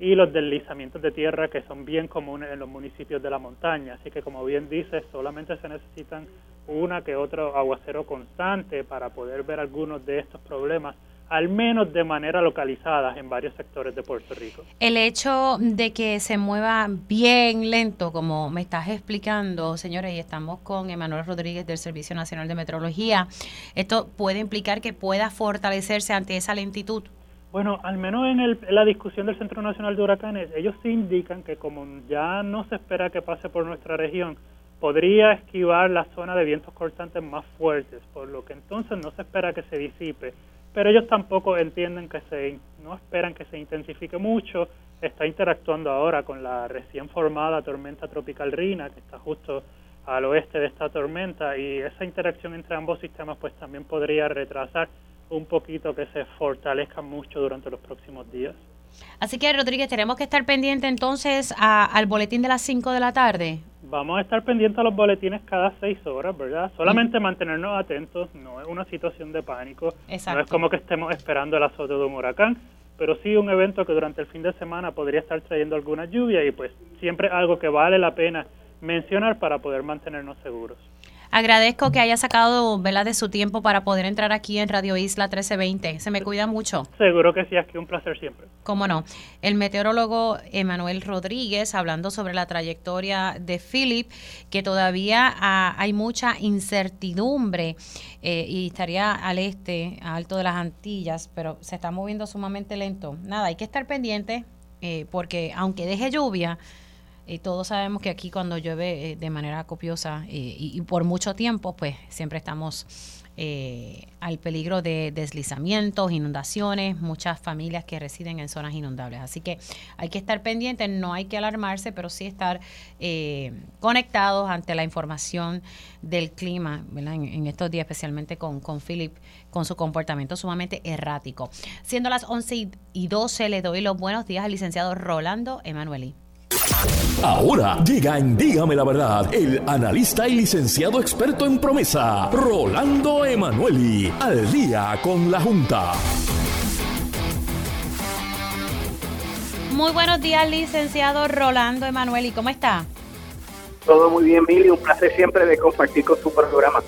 y los deslizamientos de tierra que son bien comunes en los municipios de la montaña. Así que como bien dice, solamente se necesitan una que otro aguacero constante para poder ver algunos de estos problemas al menos de manera localizada en varios sectores de Puerto Rico. El hecho de que se mueva bien lento, como me estás explicando, señores, y estamos con Emanuel Rodríguez del Servicio Nacional de Meteorología, ¿esto puede implicar que pueda fortalecerse ante esa lentitud? Bueno, al menos en, la discusión del Centro Nacional de Huracanes, ellos sí indican que como ya no se espera que pase por nuestra región, podría esquivar la zona de vientos cortantes más fuertes, por lo que entonces no se espera que se disipe. Pero ellos tampoco entienden que se, no esperan que se intensifique mucho. Está interactuando ahora con la recién formada tormenta tropical Rina, que está justo al oeste de esta tormenta, y esa interacción entre ambos sistemas pues también podría retrasar un poquito que se fortalezca mucho durante los próximos días. Así que, Rodríguez, tenemos que estar pendientes entonces al boletín de las 5 de la tarde. Vamos a estar pendientes a los boletines cada 6 horas, ¿verdad? Solamente mantenernos atentos, no es una situación de pánico, no es como que estemos esperando el azote de un huracán, pero sí un evento que durante el fin de semana podría estar trayendo alguna lluvia y pues siempre algo que vale la pena mencionar para poder mantenernos seguros. Agradezco que haya sacado ¿verdad? de su tiempo para poder entrar aquí en Radio Isla 1320. Se me cuida mucho. Seguro que sí, es que un placer siempre. Cómo no. El meteorólogo Emanuel Rodríguez hablando sobre la trayectoria de Philip, que todavía ah, hay mucha incertidumbre eh, y estaría al este, alto de las Antillas, pero se está moviendo sumamente lento. Nada, hay que estar pendiente eh, porque aunque deje lluvia, y todos sabemos que aquí cuando llueve eh, de manera copiosa eh, y, por mucho tiempo, pues siempre estamos eh, al peligro de deslizamientos, inundaciones, muchas familias que residen en zonas inundables. Así que hay que estar pendientes, no hay que alarmarse, pero sí estar conectados ante la información del clima en, estos días, especialmente con, con Philip, con su comportamiento sumamente errático. Siendo las 11 y 12, le doy los buenos días al licenciado Rolando Emanueli. Ahora llega en Dígame la Verdad el analista y licenciado experto en promesa, Rolando Emanueli, al día con la Junta. Muy buenos días, licenciado Rolando Emanueli, ¿cómo está? Todo muy bien, Mili, un placer siempre de compartir con su programa.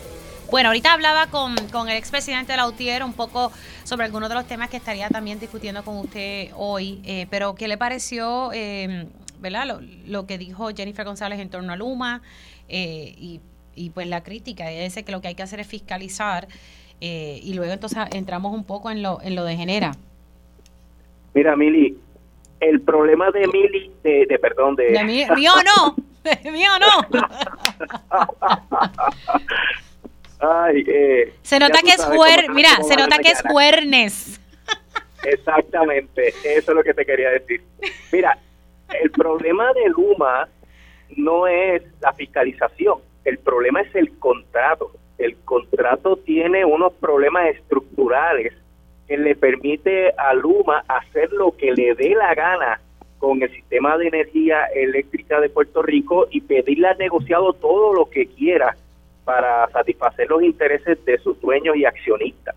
Bueno, ahorita hablaba con, con el expresidente de la UTIER un poco sobre algunos de los temas que estaría también discutiendo con usted hoy, eh, pero ¿qué le pareció, eh, verdad, lo, lo, que dijo Jennifer González en torno a Luma eh, y, y, pues la crítica? Ella dice que lo que hay que hacer es fiscalizar y luego entonces entramos un poco en lo, en lo de Genera. Mira, Mili, el problema de Mili, de, de perdón, de... de mí, mío no, mío no. Ay, eh, se nota que es juer, mira, se nota que es. Exactamente, eso es lo que te quería decir. Mira, el problema de Luma no es la fiscalización, el problema es el contrato. El contrato tiene unos problemas estructurales que le permite a Luma hacer lo que le dé la gana con el sistema de energía eléctrica de Puerto Rico y pedirle al negociado todo lo que quiera para satisfacer los intereses de sus dueños y accionistas.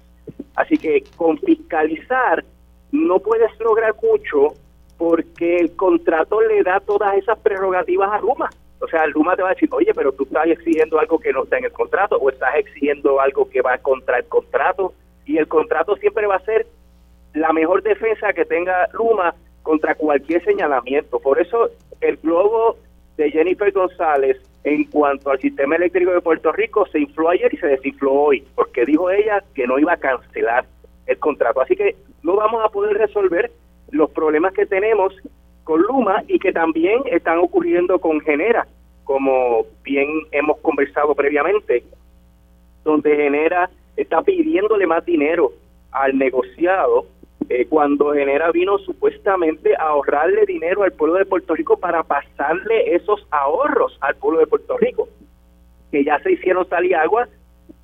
Así que con fiscalizar no puedes lograr mucho porque el contrato le da todas esas prerrogativas a Luma. O sea, Luma te va a decir, oye, pero tú estás exigiendo algo que no está en el contrato o estás exigiendo algo que va contra el contrato y el contrato siempre va a ser la mejor defensa que tenga Luma contra cualquier señalamiento. Por eso el globo de Jennifer González en cuanto al sistema eléctrico de Puerto Rico se infló ayer y se desinfló hoy, porque dijo ella que no iba a cancelar el contrato. Así que no vamos a poder resolver los problemas que tenemos con Luma y que también están ocurriendo con Genera, como bien hemos conversado previamente, donde Genera está pidiéndole más dinero al negociado eh, cuando Genera vino supuestamente a ahorrarle dinero al pueblo de Puerto Rico para pasarle esos ahorros al pueblo de Puerto Rico, que ya se hicieron sal y agua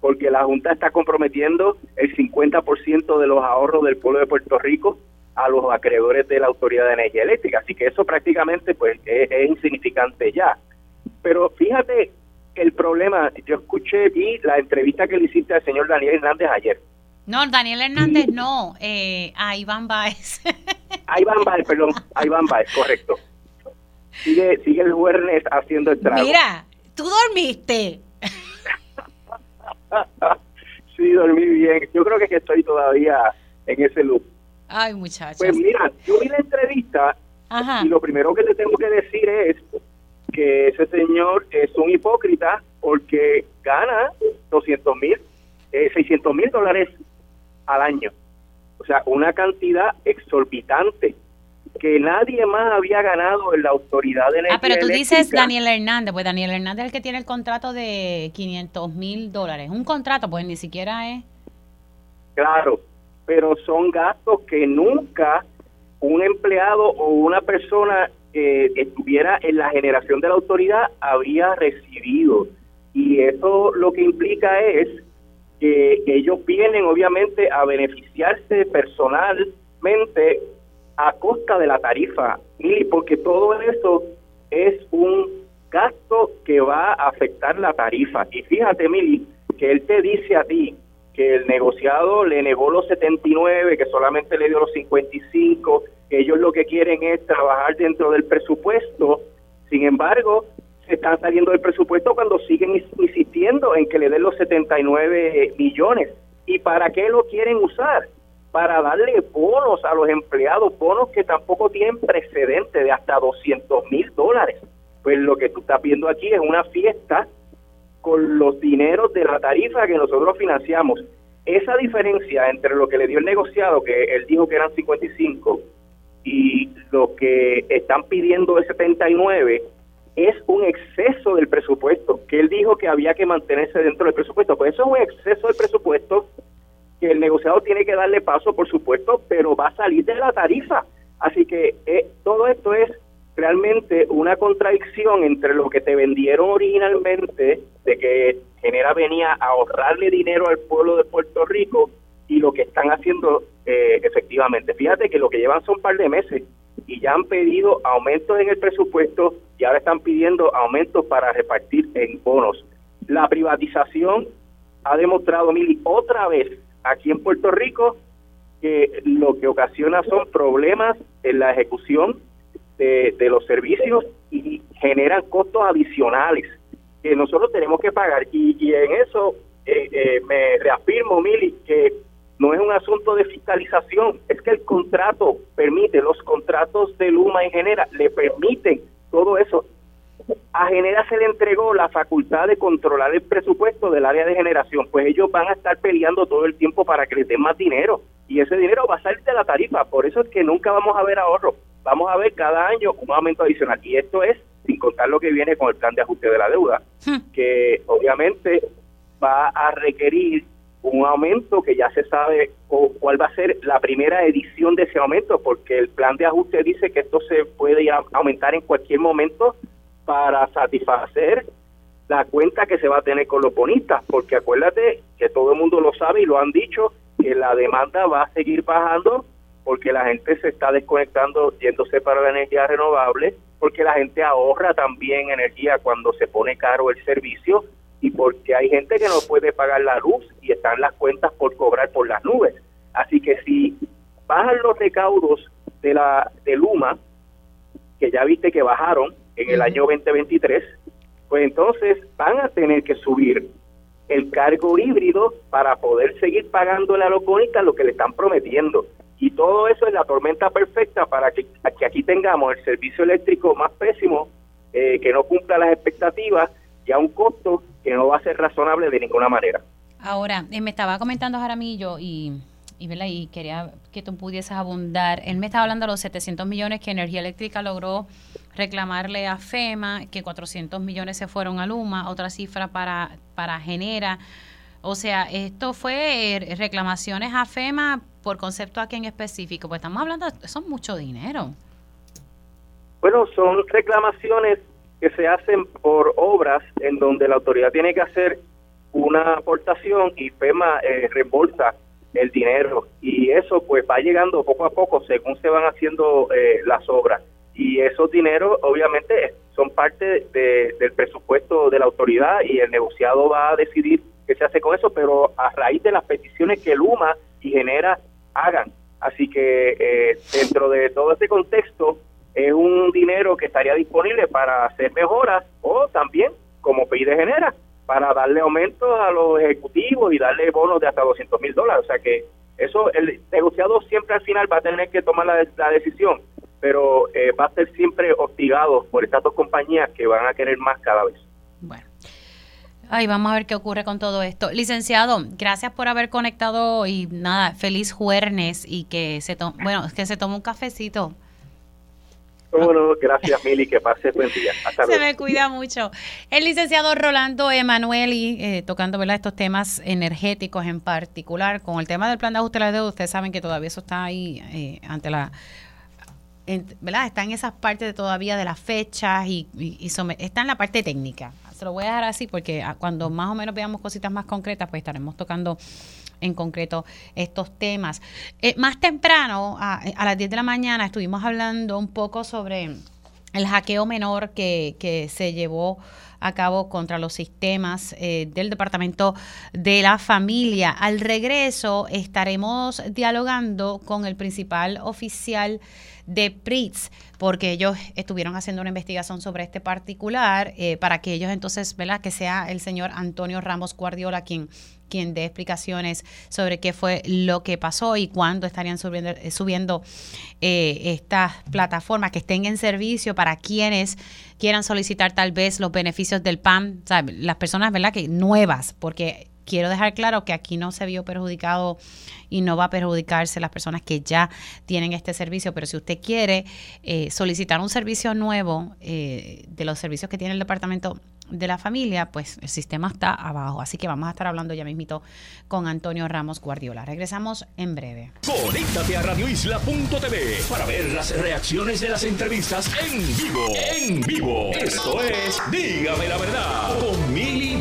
porque la Junta está comprometiendo el 50% de los ahorros del pueblo de Puerto Rico a los acreedores de la Autoridad de Energía Eléctrica, así que eso prácticamente pues es, es insignificante ya. Pero fíjate el problema, yo escuché aquí la entrevista que le hiciste al señor Daniel Hernández ayer, no, Daniel Hernández no, eh, a Iván Baez. a Iván Baez, perdón, a Iván Baez, correcto. Sigue, sigue el jueves haciendo el trabajo. Mira, tú dormiste. <laughs> sí, dormí bien. Yo creo que estoy todavía en ese loop. Ay, muchachos. Pues mira, yo vi la entrevista y lo primero que te tengo que decir es que ese señor es un hipócrita porque gana 200 mil, eh, 600 mil dólares al año. O sea, una cantidad exorbitante que nadie más había ganado en la autoridad de energía Ah, pero tú dices Daniel Hernández, pues Daniel Hernández es el que tiene el contrato de 500 mil dólares. Un contrato, pues ni siquiera es... Claro, pero son gastos que nunca un empleado o una persona que estuviera en la generación de la autoridad había recibido. Y eso lo que implica es que ellos vienen obviamente a beneficiarse personalmente a costa de la tarifa, y porque todo eso es un gasto que va a afectar la tarifa. Y fíjate, Mili, que él te dice a ti que el negociado le negó los 79, que solamente le dio los 55, que ellos lo que quieren es trabajar dentro del presupuesto. Sin embargo, están saliendo del presupuesto cuando siguen insistiendo en que le den los 79 millones. ¿Y para qué lo quieren usar? Para darle bonos a los empleados, bonos que tampoco tienen precedente de hasta 200 mil dólares. Pues lo que tú estás viendo aquí es una fiesta con los dineros de la tarifa que nosotros financiamos. Esa diferencia entre lo que le dio el negociado, que él dijo que eran 55, y lo que están pidiendo de 79, es un exceso del presupuesto, que él dijo que había que mantenerse dentro del presupuesto. Pues eso es un exceso del presupuesto que el negociado tiene que darle paso, por supuesto, pero va a salir de la tarifa. Así que eh, todo esto es realmente una contradicción entre lo que te vendieron originalmente, de que Genera venía a ahorrarle dinero al pueblo de Puerto Rico, y lo que están haciendo eh, efectivamente. Fíjate que lo que llevan son un par de meses y ya han pedido aumentos en el presupuesto y ahora están pidiendo aumentos para repartir en bonos. La privatización ha demostrado, Mili, otra vez aquí en Puerto Rico que lo que ocasiona son problemas en la ejecución de, los servicios y generan costos adicionales que nosotros tenemos que pagar. Y, y en eso eh, eh, me reafirmo, Mili, que no es un asunto de fiscalización, es que el contrato permite, los contratos de Luma en Genera le permiten todo eso. A Genera se le entregó la facultad de controlar el presupuesto del área de generación, pues ellos van a estar peleando todo el tiempo para que les den más dinero. Y ese dinero va a salir de la tarifa, por eso es que nunca vamos a ver ahorro, vamos a ver cada año un aumento adicional. Y esto es sin contar lo que viene con el plan de ajuste de la deuda, que obviamente va a requerir un aumento que ya se sabe cuál va a ser la primera edición de ese aumento, porque el plan de ajuste dice que esto se puede aumentar en cualquier momento para satisfacer la cuenta que se va a tener con los bonistas, porque acuérdate que todo el mundo lo sabe y lo han dicho, que la demanda va a seguir bajando porque la gente se está desconectando yéndose para la energía renovable, porque la gente ahorra también energía cuando se pone caro el servicio y porque hay gente que no puede pagar la luz y están las cuentas por cobrar por las nubes. Así que si bajan los recaudos de la de Luma, que ya viste que bajaron en el año 2023, pues entonces van a tener que subir el cargo híbrido para poder seguir pagando a los lo que le están prometiendo. Y todo eso es la tormenta perfecta para que, que aquí tengamos el servicio eléctrico más pésimo, eh, que no cumpla las expectativas y a un costo que no va a ser razonable de ninguna manera. Ahora, eh, me estaba comentando Jaramillo y, y, y quería que tú pudieses abundar. Él me estaba hablando de los 700 millones que Energía Eléctrica logró reclamarle a FEMA, que 400 millones se fueron a Luma, otra cifra para, para Genera. O sea, esto fue eh, reclamaciones a FEMA por concepto aquí en específico, pues estamos hablando, son mucho dinero. Bueno, son reclamaciones que se hacen por obras en donde la autoridad tiene que hacer una aportación y FEMA eh, reembolsa el dinero. Y eso pues va llegando poco a poco según se van haciendo eh, las obras. Y esos dineros obviamente son parte del presupuesto de la autoridad y el negociado va a decidir qué se hace con eso, pero a raíz de las peticiones que Luma y Genera hagan. Así que eh, dentro de todo este contexto, es un dinero que estaría disponible para hacer mejoras o también, como PIDE genera, para darle aumentos a los ejecutivos y darle bonos de hasta 200 mil dólares. O sea que eso, el negociado siempre al final va a tener que tomar la, decisión, pero eh, va a ser siempre hostigado por estas dos compañías que van a querer más cada vez. Bueno. Ay, vamos a ver qué ocurre con todo esto. Licenciado, gracias por haber conectado y nada, feliz jueves y que se tome, bueno, que se tome un cafecito. Bueno, gracias Mili, que pase buen día. Hasta Se me cuida mucho. El licenciado Rolando Emanueli, eh, tocando ¿verdad? estos temas energéticos en particular, con el tema del plan de ajuste de la deuda, ustedes saben que todavía eso está ahí eh, ante la... ¿verdad? Está en esas partes todavía de las fechas y, está en la parte técnica. Se lo voy a dejar así porque ah, cuando más o menos veamos cositas más concretas, pues estaremos tocando en concreto estos temas. Eh, más temprano, a, las 10 de la mañana, estuvimos hablando un poco sobre el hackeo menor que, que se llevó a cabo contra los sistemas eh, del Departamento de la Familia. Al regreso estaremos dialogando con el principal oficial de PRITS, porque ellos estuvieron haciendo una investigación sobre este particular, eh, para que ellos entonces, ¿verdad? Que sea el señor Antonio Ramos Guardiola quien quien dé explicaciones sobre qué fue lo que pasó y cuándo estarían subiendo, eh, subiendo eh, estas plataformas que estén en servicio para quienes quieran solicitar tal vez los beneficios del PAN, las personas, ¿verdad? Que nuevas, porque quiero dejar claro que aquí no se vio perjudicado y no va a perjudicarse las personas que ya tienen este servicio, pero si usted quiere eh, solicitar un servicio nuevo de los servicios que tiene el departamento de la familia, pues el sistema está abajo. Así que vamos a estar hablando ya mismito con Antonio Ramos Guardiola. Regresamos en breve. Conéctate a radioisla.tv para ver las reacciones de las entrevistas en vivo. En vivo. Esto es Dígame la verdad con Mili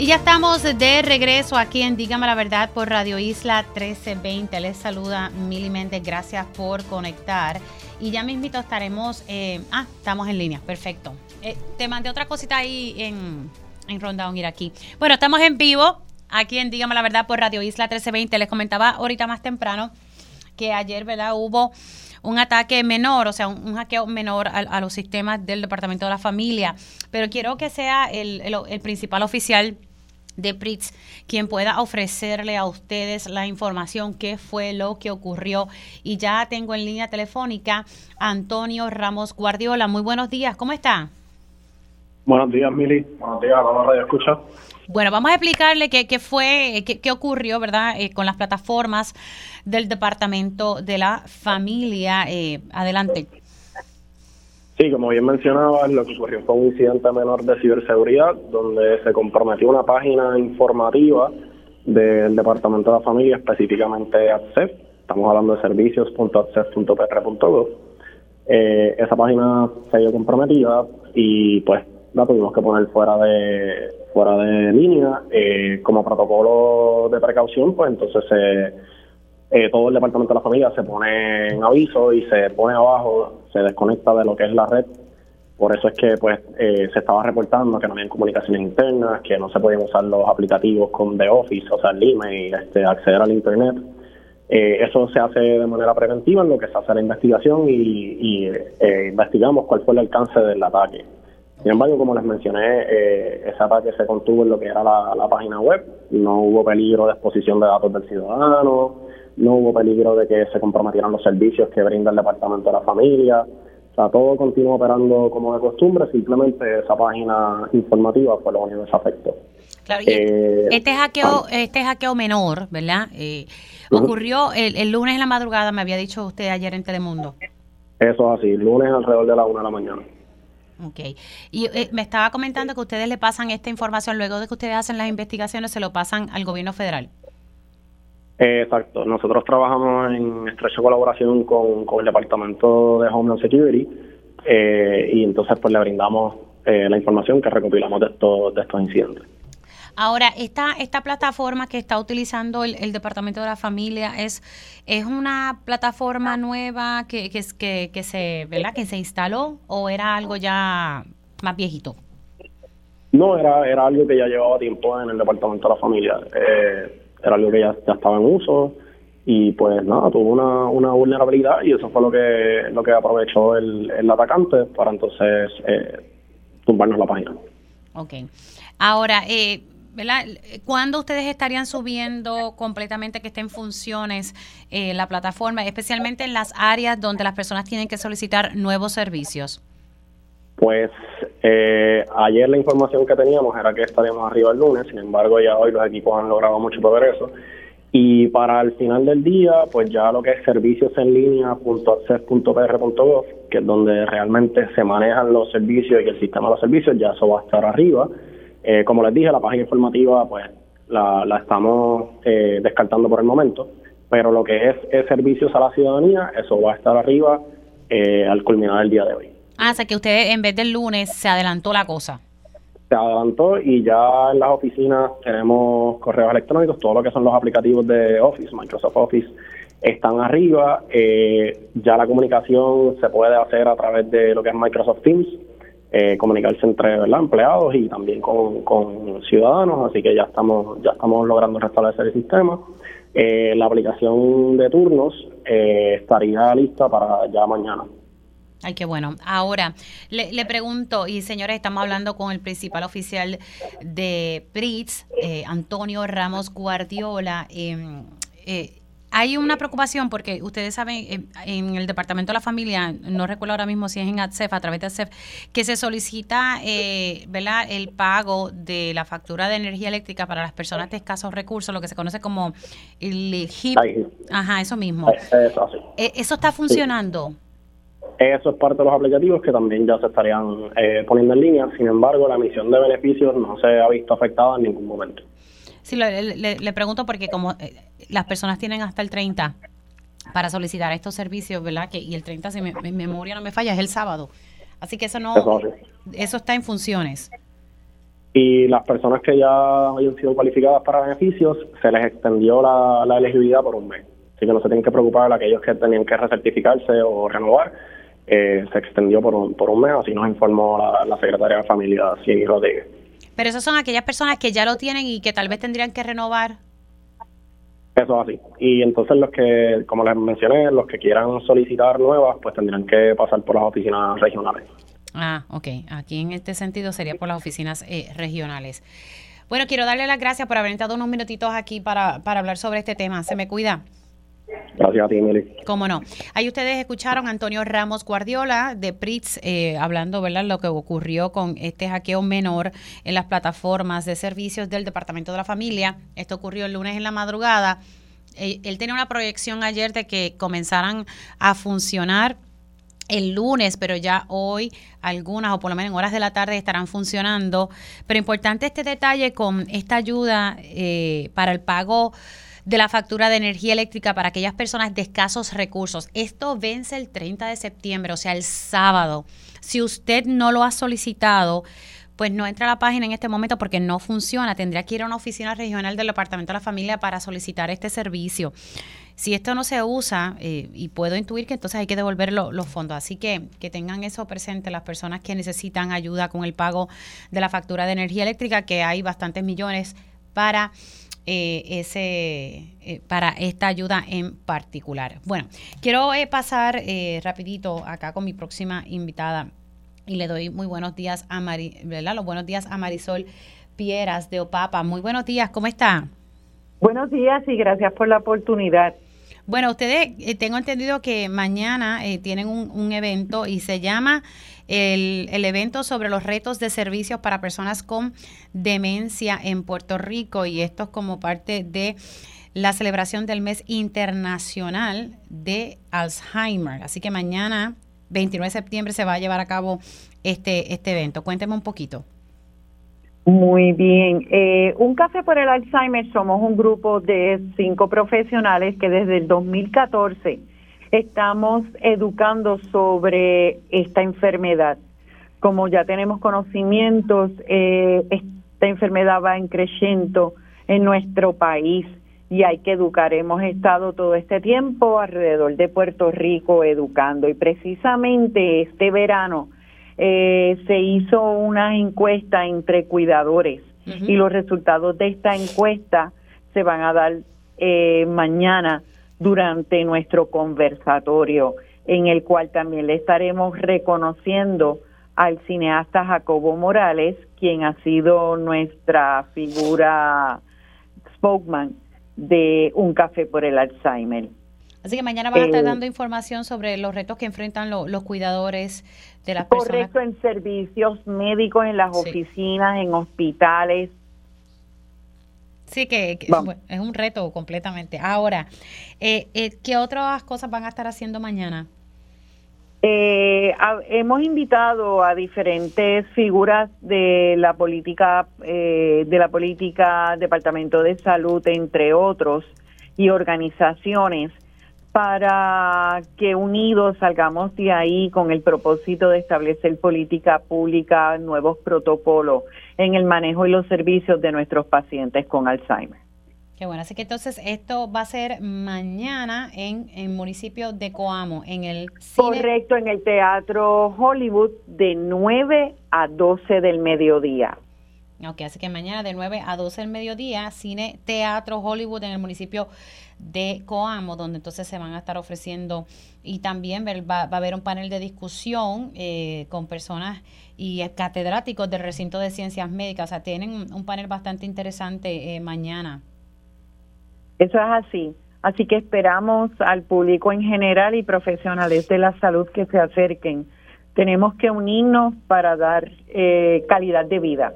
Y ya estamos de regreso aquí en Dígame la Verdad por Radio Isla 1320. Les saluda Mili Méndez. Gracias por conectar. Y ya mismito estaremos. Eh, ah, estamos en línea. Perfecto. Eh, te mandé otra cosita ahí en, en Rundown aquí. Bueno, estamos en vivo aquí en Dígame la Verdad por Radio Isla 1320. Les comentaba ahorita más temprano que ayer, ¿verdad? Hubo un ataque menor, o sea, un, hackeo menor a, los sistemas del Departamento de la Familia. Pero quiero que sea el, el principal oficial de PRITS quien pueda ofrecerle a ustedes la información, qué fue lo que ocurrió. Y ya tengo en línea telefónica a Antonio Ramos Guardiola. Muy buenos días, ¿cómo está? Buenos días, Mili. Buenos días, vamos a escuchar. Bueno, vamos a explicarle qué, qué fue, qué, qué, ocurrió, ¿verdad?, eh, con las plataformas del Departamento de la Familia. Eh, adelante. Sí, como bien mencionaba, lo que ocurrió fue un incidente menor de ciberseguridad donde se comprometió una página informativa del Departamento de la Familia, específicamente ACCEF. Estamos hablando de servicios.accef.pr.gov. Eh, esa página se vio comprometida y pues la tuvimos que poner fuera de fuera de línea. Eh, como protocolo de precaución, pues entonces eh, todo el Departamento de la Familia se pone en aviso y se pone abajo se desconecta de lo que es la red. Por eso es que pues eh, se estaba reportando que no había comunicaciones internas, que no se podían usar los aplicativos con The Office, o sea, el email, este, acceder al Internet. Eh, eso se hace de manera preventiva en lo que se hace la investigación y, eh, investigamos cuál fue el alcance del ataque. Sin embargo, como les mencioné, ese ataque se contuvo en lo que era la, página web, no hubo peligro de exposición de datos del ciudadano, no hubo peligro de que se comprometieran los servicios que brinda el Departamento de la Familia. O sea, todo continuó operando como de costumbre, simplemente esa página informativa fue lo único que se afectó. Claro, eh, este hackeo, este hackeo menor, ¿verdad? Eh, ocurrió el, lunes en la madrugada, me había dicho usted ayer en Telemundo. Eso es así, lunes alrededor de la una de la mañana. Ok. Y eh, me estaba comentando que ustedes le pasan esta información, luego de que ustedes hacen las investigaciones, se lo pasan al gobierno federal. Exacto. Nosotros trabajamos en estrecha colaboración con, el Departamento de Homeland Security eh, y entonces pues le brindamos eh, la información que recopilamos de estos, de estos incidentes. Ahora, esta, esta plataforma que está utilizando el, Departamento de la Familia es, es una plataforma nueva que, que, que, que, se, ¿verdad? que se instaló o era algo ya más viejito? No, era, era algo que ya llevaba tiempo en el Departamento de la Familia. Eh, era algo que ya, estaba en uso y pues nada, tuvo una, una vulnerabilidad y eso fue lo que lo que aprovechó el, el atacante para entonces eh, tumbarnos la página. Ok. Ahora, eh, ¿verdad? ¿Cuándo ustedes estarían subiendo completamente que esté en funciones eh, la plataforma, especialmente en las áreas donde las personas tienen que solicitar nuevos servicios? Pues eh, ayer la información que teníamos era que estaríamos arriba el lunes, sin embargo ya hoy los equipos han logrado mucho para ver eso. Y para el final del día, pues ya lo que es servicios en línea.access.pr.gov, que es donde realmente se manejan los servicios y el sistema de los servicios, ya eso va a estar arriba. Eh, como les dije, la página informativa pues la, la estamos eh, descartando por el momento, pero lo que es, es, servicios a la ciudadanía, eso va a estar arriba eh, al culminar el día de hoy. Ah, que usted en vez del lunes se adelantó la cosa. Se adelantó y ya en las oficinas tenemos correos electrónicos, todo lo que son los aplicativos de Office, Microsoft Office, están arriba. Eh, ya la comunicación se puede hacer a través de lo que es Microsoft Teams, eh, comunicarse entre empleados y también con, ciudadanos, así que ya estamos ya estamos logrando restablecer el sistema. Eh, la aplicación de turnos estaría lista para ya mañana. Ay, qué bueno. Ahora, le, pregunto, y señores, estamos hablando con el principal oficial de PRITS, eh, Antonio Ramos Guardiola. Em, eh, hay una preocupación porque ustedes saben, em, en el Departamento de la Familia, no recuerdo ahora mismo si es en ATSEF, a través de ATSEF, que se solicita eh, ¿verdad? el pago de la factura de energía eléctrica para las personas de escasos recursos, lo que se conoce como el HIP. Ajá, eso mismo. ¿Eso está funcionando? Eso es parte de los aplicativos que también ya se estarían eh, poniendo en línea. Sin embargo, la emisión de beneficios no se ha visto afectada en ningún momento. Sí, le, le, pregunto porque como eh, las personas tienen hasta el 30 para solicitar estos servicios, ¿verdad? Que, y el 30, si mi, memoria no me falla, es el sábado. Así que eso no... Eso, está en funciones. Y las personas que ya hayan sido cualificadas para beneficios, se les extendió la, la elegibilidad por un mes. Así que no se tienen que preocupar aquellos que tenían que recertificarse o renovar eh, se extendió por un, por un mes, así nos informó la, secretaria de Familia, Ciegui Rodríguez. Pero esas son aquellas personas que ya lo tienen y que tal vez tendrían que renovar. Eso es así. Y entonces los que, como les mencioné, los que quieran solicitar nuevas, pues tendrán que pasar por las oficinas regionales. Ah, ok. Aquí en este sentido sería por las oficinas eh, regionales. Bueno, quiero darle las gracias por haber entrado unos minutitos aquí para, para hablar sobre este tema. Se me cuida. Gracias a ti, Emily. Cómo no. Ahí ustedes escucharon a Antonio Ramos Guardiola de PRITS eh, hablando, ¿verdad?, lo que ocurrió con este hackeo menor en las plataformas de servicios del Departamento de la Familia. Esto ocurrió el lunes en la madrugada. Eh, él tenía una proyección ayer de que comenzaran a funcionar el lunes, pero ya hoy algunas o por lo menos en horas de la tarde estarán funcionando. Pero importante este detalle con esta ayuda eh, para el pago de la factura de energía eléctrica para aquellas personas de escasos recursos. Esto vence el 30 de septiembre, o sea, el sábado. Si usted no lo ha solicitado, pues no entra a la página en este momento porque no funciona. Tendría que ir a una oficina regional del Departamento de la Familia para solicitar este servicio. Si esto no se usa, eh, y puedo intuir que entonces hay que devolver los fondos. Así que que tengan eso presente las personas que necesitan ayuda con el pago de la factura de energía eléctrica, que hay bastantes millones para eh, ese eh, para esta ayuda en particular. Bueno, quiero eh, pasar rapidito acá con mi próxima invitada y le doy muy buenos días a Mari, ¿verdad? Los buenos días a Marisol Pieras de Opapa. Muy buenos días, ¿cómo está? Buenos días y gracias por la oportunidad. Bueno, ustedes tengo entendido que mañana tienen un, un, evento y se llama el, el, evento sobre los retos de servicios para personas con demencia en Puerto Rico y esto es como parte de la celebración del mes internacional de Alzheimer. Así que mañana, 29 de septiembre, se va a llevar a cabo este, este evento. Cuénteme un poquito. Muy bien. Eh, un Café por el Alzheimer somos un grupo de cinco profesionales que desde el 2014 estamos educando sobre esta enfermedad. Como ya tenemos conocimientos, eh, esta enfermedad va en creciendo en nuestro país y hay que educar. Hemos estado todo este tiempo alrededor de Puerto Rico educando y precisamente este verano eh, se hizo una encuesta entre cuidadores y los resultados de esta encuesta se van a dar eh, mañana durante nuestro conversatorio, en el cual también le estaremos reconociendo al cineasta Jacobo Morales, quien ha sido nuestra figura spokesman de Un Café por el Alzheimer. Así que mañana van a estar eh, dando información sobre los retos que enfrentan los cuidadores de las personas. Correcto, en servicios médicos, en las oficinas, en hospitales, Sí, que, es un reto completamente. Ahora, eh, eh, ¿qué otras cosas van a estar haciendo mañana? Eh, hemos invitado a diferentes figuras de la política, de la política, Departamento de Salud, entre otros, y organizaciones para que unidos salgamos de ahí con el propósito de establecer política pública, nuevos protocolos en el manejo y los servicios de nuestros pacientes con Alzheimer. Qué bueno, así que entonces esto va a ser mañana en el municipio de Coamo, en el cine. Correcto, en el Teatro Hollywood de 9 a 12 del mediodía. Ok, así que mañana de 9 a 12 del mediodía, cine Teatro Hollywood en el municipio de Coamo, donde entonces se van a estar ofreciendo y también va, a haber un panel de discusión eh, con personas y catedráticos del recinto de ciencias médicas. O sea, tienen un panel bastante interesante eh, mañana. Eso es así. Así que esperamos al público en general y profesionales de la salud que se acerquen. Tenemos que unirnos para dar eh, calidad de vida.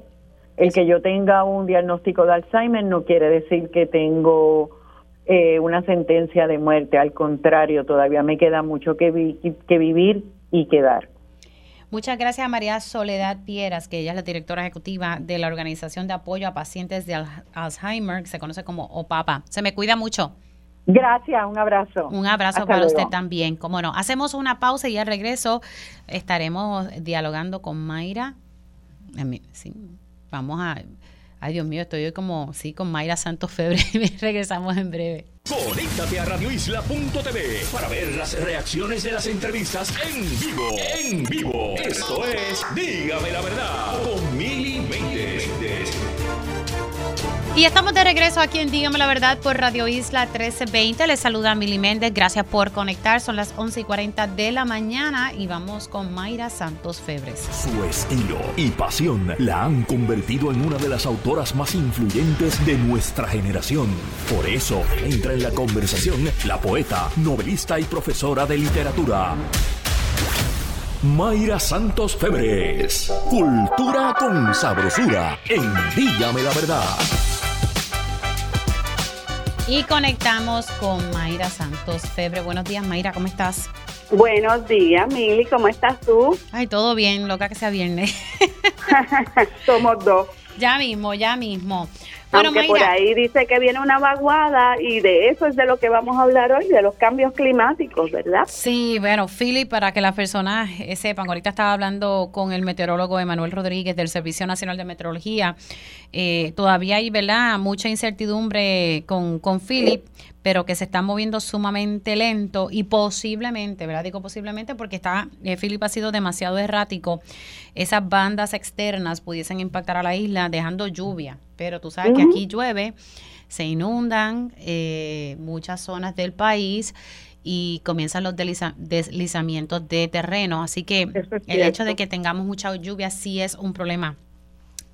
El que yo tenga un diagnóstico de Alzheimer no quiere decir que tengo eh, una sentencia de muerte, al contrario, todavía me queda mucho que, que vivir y quedar. Muchas gracias a María Soledad Pieras, que ella es la directora ejecutiva de la Organización de Apoyo a Pacientes de Alzheimer, que se conoce como OPAPA. Se me cuida mucho. Gracias, un abrazo. Un abrazo para usted también, como no. Hacemos una pausa y al regreso estaremos dialogando con Mayra. Sí, Vamos a... Ay, Dios mío, estoy hoy como, sí, con Mayra Santos Febre. <laughs> Regresamos en breve. Conéctate a radioisla.tv para ver las reacciones de las entrevistas en vivo. En vivo. Esto es Dígame la verdad con Mili 20. Y estamos de regreso aquí en Dígame la Verdad por Radio Isla 1320. Les saluda Mili Méndez. Gracias por conectar. Son las 11 y 40 de la mañana y vamos con Mayra Santos Febres. Su estilo y pasión la han convertido en una de las autoras más influyentes de nuestra generación. Por eso entra en la conversación la poeta, novelista y profesora de literatura. Mayra Santos Febres. Cultura con sabrosura en Dígame la Verdad. Y conectamos con Mayra Santos Febre. Buenos días, Mayra, ¿cómo estás? Buenos días, Mili, ¿cómo estás tú? Ay, todo bien, loca que sea viernes. <laughs> Somos dos. <laughs> Ya mismo, ya mismo. Bueno, Aunque por ahí dice que viene una vaguada y de eso es de lo que vamos a hablar hoy, de los cambios climáticos, ¿verdad? Sí, bueno, Philip, para que las personas eh, sepan, ahorita estaba hablando con el meteorólogo Emanuel Rodríguez del Servicio Nacional de Meteorología. Eh, todavía hay, ¿verdad?, mucha incertidumbre con, con Philip, pero que se está moviendo sumamente lento y posiblemente, ¿verdad? Digo posiblemente porque está, eh, Philip ha sido demasiado errático. Esas bandas externas pudiesen impactar a la isla dejando lluvia, pero tú sabes que aquí llueve, se inundan eh, muchas zonas del país y comienzan los deslizamientos de terreno. Así que el hecho de que tengamos mucha lluvia sí es un problema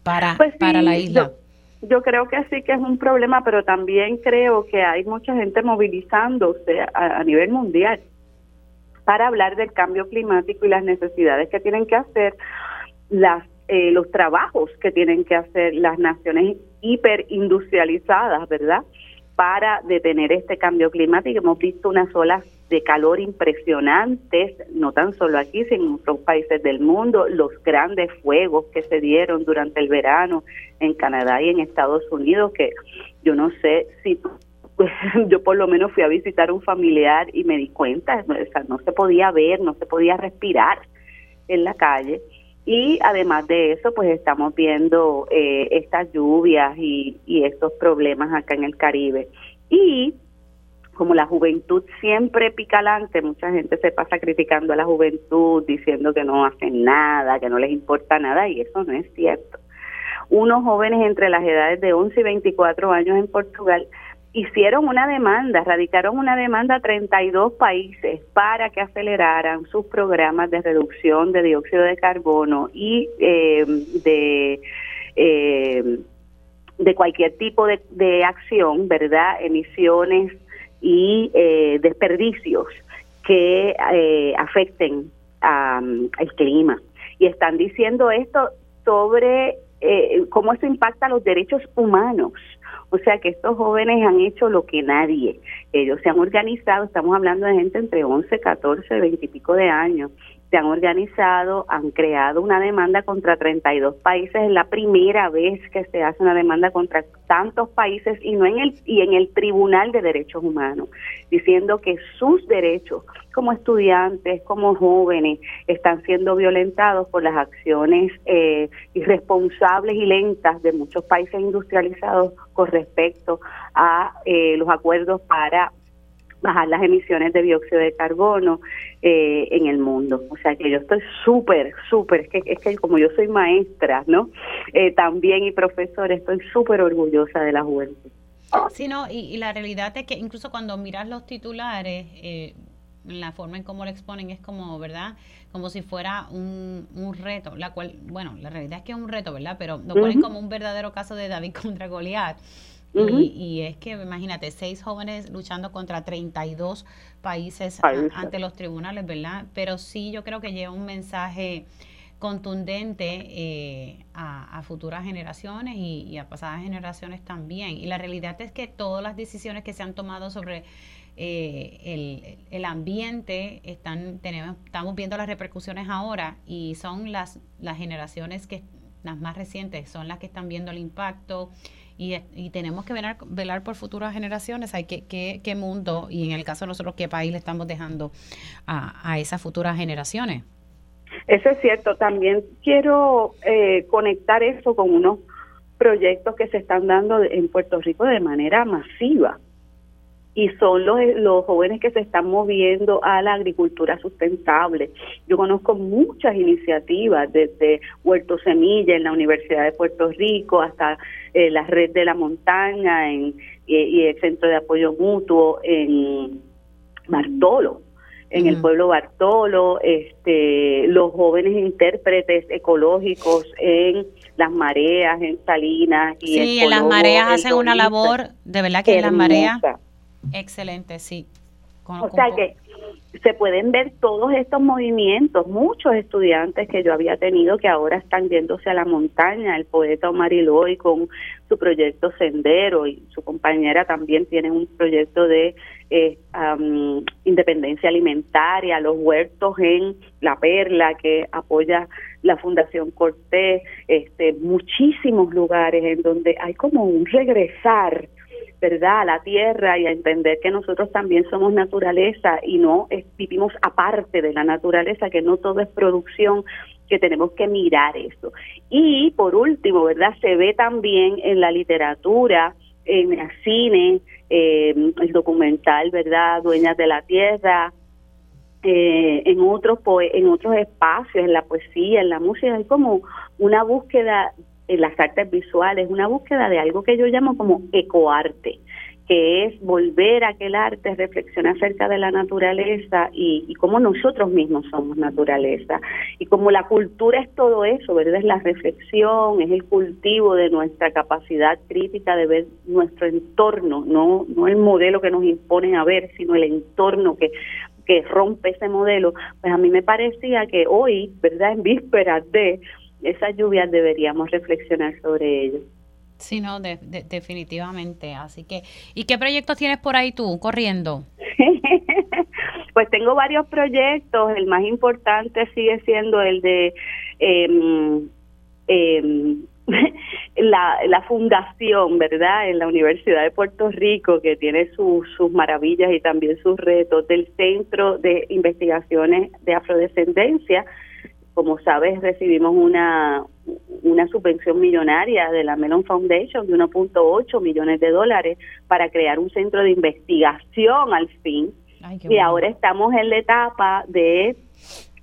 para, pues para la isla. Yo creo que sí que es un problema, pero también creo que hay mucha gente movilizándose a, nivel mundial para hablar del cambio climático y las necesidades que tienen que hacer las eh, los trabajos que tienen que hacer las naciones hiperindustrializadas, ¿verdad? Para detener este cambio climático. Hemos visto unas olas de calor impresionantes, no tan solo aquí, sino en otros países del mundo, los grandes fuegos que se dieron durante el verano en Canadá y en Estados Unidos, que yo no sé si <laughs> yo por lo menos fui a visitar un familiar y me di cuenta, no se podía ver, no se podía respirar en la calle. Y además de eso, pues estamos viendo eh, estas lluvias y, y estos problemas acá en el Caribe. Y como la juventud siempre picalante, mucha gente se pasa criticando a la juventud, diciendo que no hacen nada, que no les importa nada, y eso no es cierto. Unos jóvenes entre las edades de 11 y 24 años en Portugal hicieron una demanda, radicaron una demanda a 32 países para que aceleraran sus programas de reducción de dióxido de carbono y eh, de... Eh, cualquier tipo de acción, ¿verdad? Emisiones y eh, desperdicios que eh, afecten al clima. Y están diciendo esto sobre eh, cómo eso impacta los derechos humanos. O sea que estos jóvenes han hecho lo que nadie. Ellos se han organizado, estamos hablando de gente entre 11, 14, 20 y pico de años, se han organizado, han creado una demanda contra 32 países. Es la primera vez que se hace una demanda contra tantos países y no en el y en el Tribunal de Derechos Humanos, diciendo que sus derechos como estudiantes, como jóvenes, están siendo violentados por las acciones eh, irresponsables y lentas de muchos países industrializados con respecto a eh, los acuerdos para bajar las emisiones de dióxido de carbono eh, en el mundo. O sea que yo estoy súper, súper, es que, es que como yo soy maestra, ¿no? Eh, también y profesora, estoy súper orgullosa de la juventud. Sí, no, y, la realidad es que incluso cuando miras los titulares, eh, la forma en cómo lo exponen es como, ¿verdad? Como si fuera un, un reto, la cual, bueno, la realidad es que es un reto, ¿verdad? Pero lo ponen como un verdadero caso de David <laughs> contra Goliat y, es que, imagínate, seis jóvenes luchando contra 32 países ante los tribunales, ¿verdad? Pero sí yo creo que lleva un mensaje contundente eh, a, futuras generaciones y, a pasadas generaciones también. Y la realidad es que todas las decisiones que se han tomado sobre eh, el, el, ambiente están tenemos estamos viendo las repercusiones ahora y son las las generaciones que las más recientes son las que están viendo el impacto y, tenemos que velar, por futuras generaciones. Hay que, qué, mundo y en el caso de nosotros qué país le estamos dejando a, esas futuras generaciones. Eso es cierto. También quiero eh, conectar eso con unos proyectos que se están dando en Puerto Rico de manera masiva y son los, los jóvenes que se están moviendo a la agricultura sustentable. Yo conozco muchas iniciativas, desde Huerto Semilla en la Universidad de Puerto Rico hasta eh, la Red de la Montaña en, y, el Centro de Apoyo Mutuo en Bartolo en el pueblo Bartolo, este, los jóvenes intérpretes ecológicos en las mareas, en Salinas. Y sí, en las mareas hacen una labor, de verdad que en las mareas Excelente, sí. O sea que se pueden ver todos estos movimientos, muchos estudiantes que yo había tenido que ahora están yéndose a la montaña, el poeta Omar Iloy con su proyecto Sendero y su compañera también tiene un proyecto de eh, independencia alimentaria, los huertos en La Perla que apoya la Fundación Cortés, este, muchísimos lugares en donde hay como un regresar ¿verdad?, a la tierra y a entender que nosotros también somos naturaleza y no vivimos aparte de la naturaleza, que no todo es producción, que tenemos que mirar eso. Y por último, ¿verdad?, se ve también en la literatura, en el cine, eh, el documental, ¿verdad?, Dueñas de la Tierra, eh, en otros en otros espacios, en la poesía, en la música, hay como una búsqueda las artes visuales, una búsqueda de algo que yo llamo como ecoarte, que es volver a aquel arte, reflexionar acerca de la naturaleza y, y cómo nosotros mismos somos naturaleza. Y como la cultura es todo eso, ¿verdad? Es la reflexión, es el cultivo de nuestra capacidad crítica de ver nuestro entorno, no, no el modelo que nos imponen a ver, sino el entorno que que rompe ese modelo, pues a mí me parecía que hoy, ¿verdad? En vísperas de esas lluvias deberíamos reflexionar sobre ello. Sí, no, definitivamente. Así que, ¿y qué proyectos tienes por ahí tú corriendo? <laughs> pues tengo varios proyectos. El más importante sigue siendo el de em, <laughs> la, la fundación, ¿verdad? En la Universidad de Puerto Rico, que tiene sus maravillas y también sus retos, del Centro de Investigaciones de Afrodescendencia como sabes, recibimos una, una subvención millonaria de la Melon Foundation de 1.8 millones de dólares para crear un centro de investigación al fin. y ahora estamos en la etapa de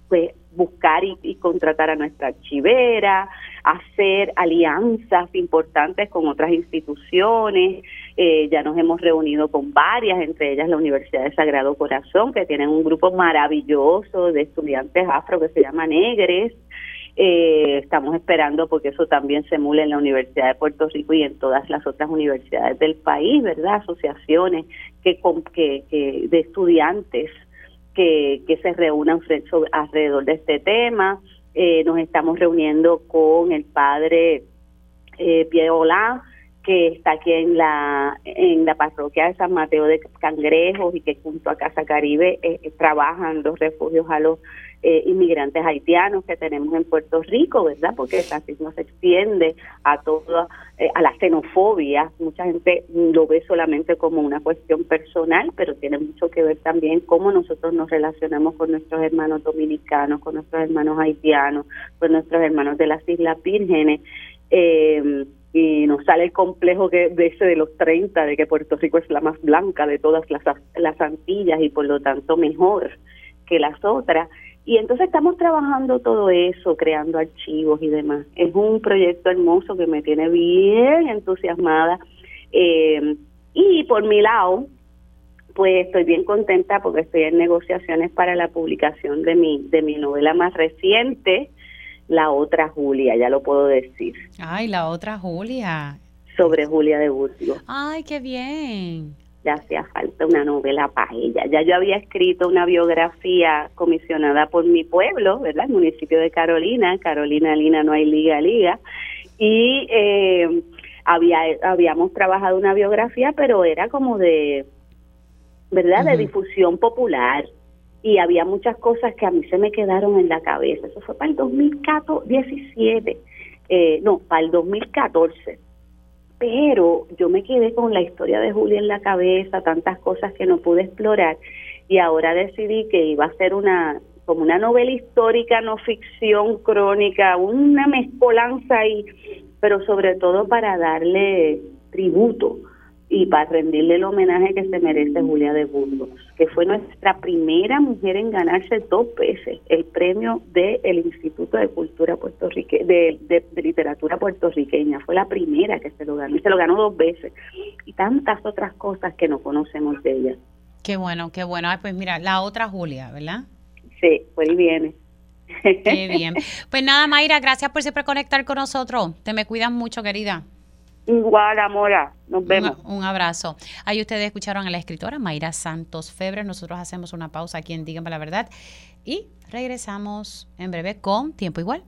pues, buscar y, contratar a nuestra archivera, hacer alianzas importantes con otras instituciones. Eh, ya nos hemos reunido con varias, entre ellas la Universidad de Sagrado Corazón, que tienen un grupo maravilloso de estudiantes afro que se llama Negres. Eh, estamos esperando porque eso también se mule en la Universidad de Puerto Rico y en todas las otras universidades del país, ¿verdad? Asociaciones que, que, que de estudiantes que, se reúnan alrededor de este tema. Eh, nos estamos reuniendo con el padre eh, Olá, que está aquí en la en la parroquia de San Mateo de Cangrejos y que junto a Casa Caribe eh, eh, trabajan los refugios a los eh, inmigrantes haitianos que tenemos en Puerto Rico, ¿verdad? Porque el racismo se extiende a toda, eh, a la xenofobia. Mucha gente lo ve solamente como una cuestión personal, pero tiene mucho que ver también cómo nosotros nos relacionamos con nuestros hermanos dominicanos, con nuestros hermanos haitianos, con nuestros hermanos de las Islas Vírgenes. Eh, y nos sale el complejo que de ese de los 30 de que Puerto Rico es la más blanca de todas las, las Antillas y por lo tanto mejor que las otras y entonces estamos trabajando todo eso, creando archivos y demás. Es un proyecto hermoso que me tiene bien entusiasmada. Eh, y por mi lado, pues estoy bien contenta porque estoy en negociaciones para la publicación de mi, de mi novela más reciente, La otra Julia, ya lo puedo decir. Ay, la otra Julia. Sobre Julia de Burgos. Ay, qué bien ya hacía falta una novela para ella. Ya yo había escrito una biografía comisionada por mi pueblo, ¿verdad? El municipio de Carolina, Carolina Lina no hay liga liga, y eh, había habíamos trabajado una biografía, pero era como de, ¿verdad? De difusión popular. Y había muchas cosas que a mí se me quedaron en la cabeza. Eso fue para el 2017, eh, no, para el 2014 pero yo me quedé con la historia de Julia en la cabeza, tantas cosas que no pude explorar y ahora decidí que iba a ser una como una novela histórica, no ficción, crónica, una mezcolanza ahí, pero sobre todo para darle tributo y, y para rendirle el homenaje que se merece Julia de Burgos, que fue nuestra primera mujer en ganarse dos veces el premio del Instituto de Cultura puertorriqueña, de, de, literatura puertorriqueña. Fue la primera que se lo ganó y se lo ganó dos veces. Y tantas otras cosas que no conocemos de ella. Qué bueno, qué bueno. pues mira, la otra Julia, ¿verdad? Sí, por ahí viene. Qué bien. Pues nada, Mayra, gracias por siempre conectar con nosotros. Te me cuidas mucho, querida. Igual, Amora. Nos vemos. Un, abrazo. Ahí ustedes escucharon a la escritora Mayra Santos Febre. Nosotros hacemos una pausa aquí en Díganme la Verdad y regresamos en breve con Tiempo Igual.